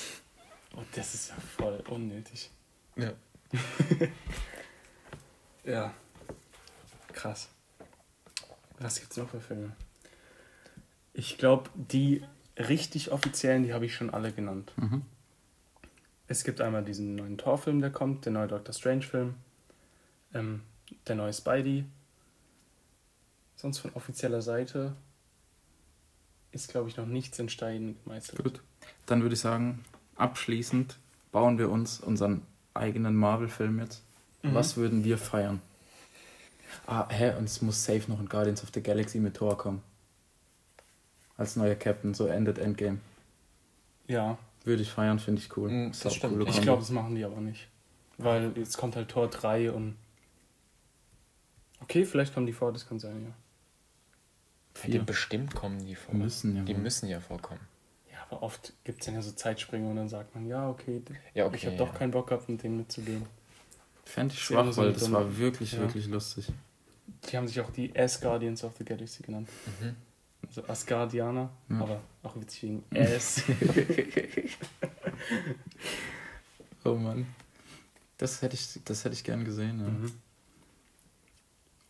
Oh, das ist ja voll unnötig. Ja. *laughs* Ja. Krass. Was gibt's noch für Filme? Ich glaube, die richtig offiziellen, die habe ich schon alle genannt. Mhm. Es gibt einmal diesen neuen Torfilm, der kommt, der neue Doctor Strange-Film, ähm, der neue Spidey. Sonst von offizieller Seite ist, glaube ich, noch nichts in Stein gemeißelt. Gut. Dann würde ich sagen, abschließend bauen wir uns unseren eigenen Marvel-Film jetzt. Mhm. Was würden wir feiern? Ah, hä? Und es muss safe noch ein Guardians of the Galaxy mit Thor kommen. Als neuer Captain, so endet Endgame. Ja, Würde ich feiern, finde ich cool. Ist das auch stimmt. ich glaube, das machen die aber nicht. Weil jetzt kommt halt Tor 3 und. Okay, vielleicht kommen die vor, das kann sein, ja. Die Vier. bestimmt kommen die vor. Müssen ja Die wohl. müssen ja vorkommen. Aber oft gibt es dann ja so Zeitsprünge und dann sagt man, ja, okay, Ja, okay. ich habe ja. doch keinen Bock gehabt, mit denen mitzugehen. Fände ich schwach, so weil das war wirklich, Ja. wirklich lustig. Die haben sich auch die As Guardians of the Galaxy genannt. Mhm. Also Asgardianer, Ja. aber auch witzig wegen *laughs* As. Oh Mann. Das hätte ich, das hätte ich gern gesehen. Ja. mhm.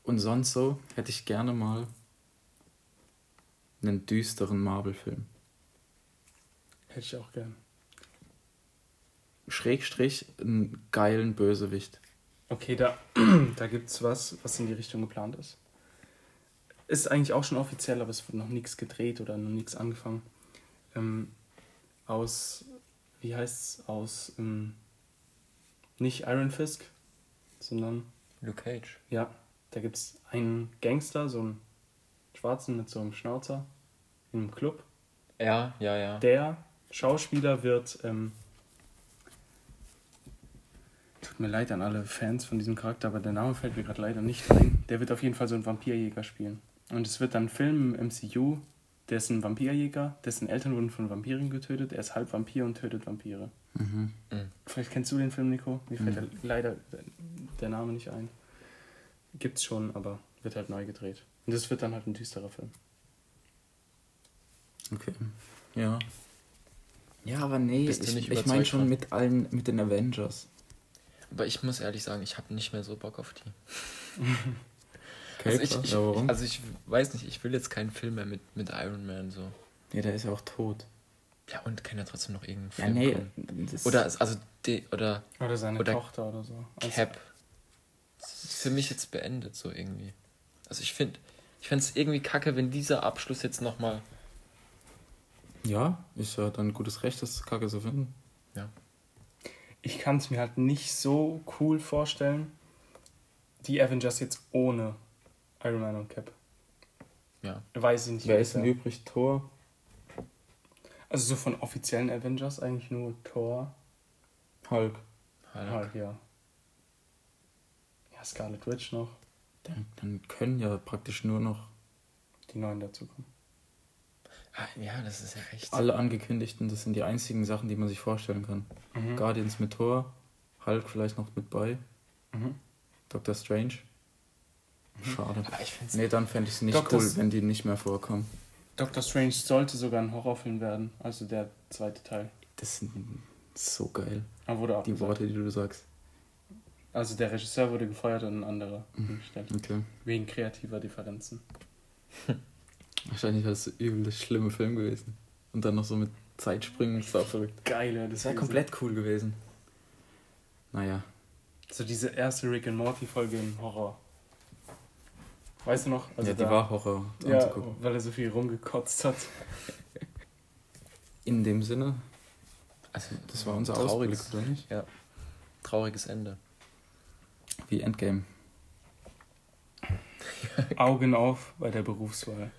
Und sonst so hätte ich gerne mal einen düsteren Marvel-Film. Hätte ich auch gern. Schrägstrich einen geilen Bösewicht. Okay, da, *clears throat* da gibt es was, was in die Richtung geplant ist. Ist eigentlich auch schon offiziell, aber es wird noch nichts gedreht oder noch nichts angefangen. Ähm, aus, wie heißt's, aus, ähm, nicht Iron Fist, sondern, Luke Cage. ja, da gibt's einen Gangster, so einen Schwarzen mit so einem Schnauzer in einem Club. Ja, ja, ja. Der Schauspieler wird, ähm, tut mir leid an alle Fans von diesem Charakter, aber der Name fällt mir gerade leider nicht ein. Der wird auf jeden Fall so einen Vampirjäger spielen. Und es wird dann ein Film im MCU, der ist ein Vampirjäger, dessen Eltern wurden von Vampiren getötet, er ist halb Vampir und tötet Vampire. Mhm. Mhm. Vielleicht kennst du den Film, Nico? Mir fällt der- leider der Name nicht ein. Gibt's schon, aber wird halt neu gedreht. Und das wird dann halt ein düsterer Film. Okay. Ja. Ja, aber nee, ich, ich meine schon von? mit allen, mit den Avengers. Aber ich muss ehrlich sagen, ich habe nicht mehr so Bock auf die. Okay, *laughs* also, ich, ich, ja, warum? also ich weiß nicht, ich will jetzt keinen Film mehr mit, mit Iron Man so. ja, der ist ja auch tot. Ja, und kann ja trotzdem noch irgendeinen Ja, Film nee. kommen. Das, Oder, also, die, oder Oder seine Oder Tochter oder so. Also- Cap. Das ist für mich jetzt beendet, so irgendwie. Also ich finde, ich fände es irgendwie kacke, wenn dieser Abschluss jetzt nochmal. Ja, ist ja dann gutes Recht, das Kacke zu finden. Ja. ich kann es mir halt nicht so cool vorstellen, die Avengers jetzt ohne Iron Man und Cap. Ja. Weiß ich nicht. Wer ist denn übrig? Thor, Also so von offiziellen Avengers eigentlich nur Thor. Hulk. Halt. Halt, ja. Ja, Scarlet Witch noch. Dann, dann können ja praktisch nur noch Die neuen dazukommen. Ah, ja, das ist ja recht. alle angekündigten, das sind die einzigen Sachen, die man sich vorstellen kann. Mhm. Guardians mit Thor, Hulk vielleicht noch mit bei, Mhm. Doctor Strange. Schade. Aber ich finde es. Nee, dann fände ich es nicht Doctor cool, wenn die nicht mehr vorkommen. Doctor Strange sollte sogar ein Horrorfilm werden, also der zweite Teil. Das sind so geil. Aber wurde Die abgesagt. Worte, die du sagst. Also der Regisseur wurde gefeuert und ein anderer Mhm. gestellt. Okay. Wegen kreativer Differenzen. *laughs* Wahrscheinlich war das übel der schlimme Film gewesen. Und dann noch so mit Zeitspringen, das war verrückt. Geil, ja, Das wäre komplett cool gewesen. Naja. So diese erste Rick and Morty Folge im Horror. Weißt du noch? ja, die da- war Horror Ja, anzugucken. weil er so viel rumgekotzt hat. In dem Sinne, Also, das war unser trauriges, Ausblick, oder nicht? trauriges Ende. Wie Endgame. Augen auf bei der Berufswahl.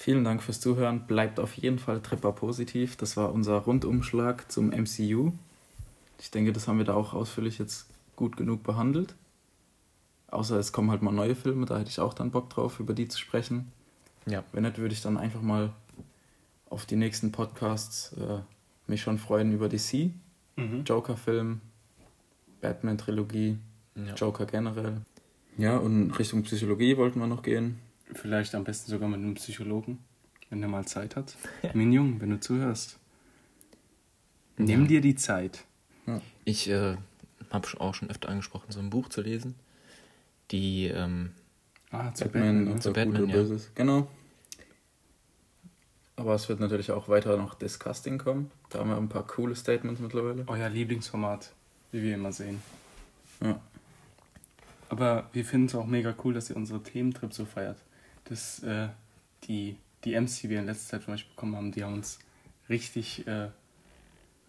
Vielen Dank fürs Zuhören. Bleibt auf jeden Fall Tripper positiv. Das war unser Rundumschlag zum MCU. Ich denke, das haben wir da auch ausführlich jetzt gut genug behandelt. Außer es kommen halt mal neue Filme, da hätte ich auch dann Bock drauf, über die zu sprechen. Ja. Wenn nicht, würde ich dann einfach mal auf die nächsten Podcasts äh, mich schon freuen über DC, Mhm. Joker-Film, Batman-Trilogie, Ja. Joker generell. Ja, und Richtung Psychologie wollten wir noch gehen. Vielleicht am besten sogar mit einem Psychologen, wenn er mal Zeit hat. *laughs* Minjung, wenn du zuhörst. Nimm Ja. dir die Zeit. Ich äh, habe auch schon öfter angesprochen, so ein Buch zu lesen. Die, ähm, Ah, zu Batman, Batman. so Batman, ja. Böses. Genau. Aber es wird natürlich auch weiter noch Disgusting kommen. Da haben wir ein paar coole Statements mittlerweile. Euer Lieblingsformat, wie wir immer sehen. Ja. Aber wir finden es auch mega cool, dass ihr unsere Thementrip so feiert. Das, äh, die, die M's, die wir in letzter Zeit von euch bekommen haben, die haben uns richtig äh,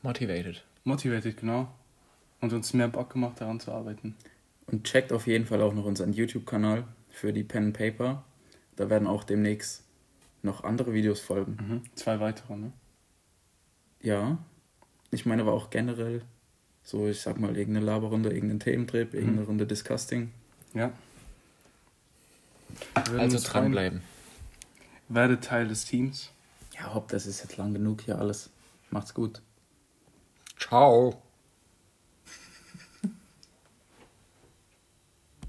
motivated. motiviert, genau. Und uns mehr Bock gemacht, daran zu arbeiten. Und checkt auf jeden Fall auch noch unseren YouTube-Kanal für die Pen and Paper. Da werden auch demnächst noch andere Videos folgen. Mhm. Zwei weitere, ne? Ja. Ich meine aber auch generell so, ich sag mal, irgendeine Laberrunde, irgendeinen Thementrip, irgendeine Runde Disgusting. Ja. Also dranbleiben. Werdet Teil des Teams. Ja, hopp, das ist jetzt lang genug hier alles. Macht's gut. Ciao.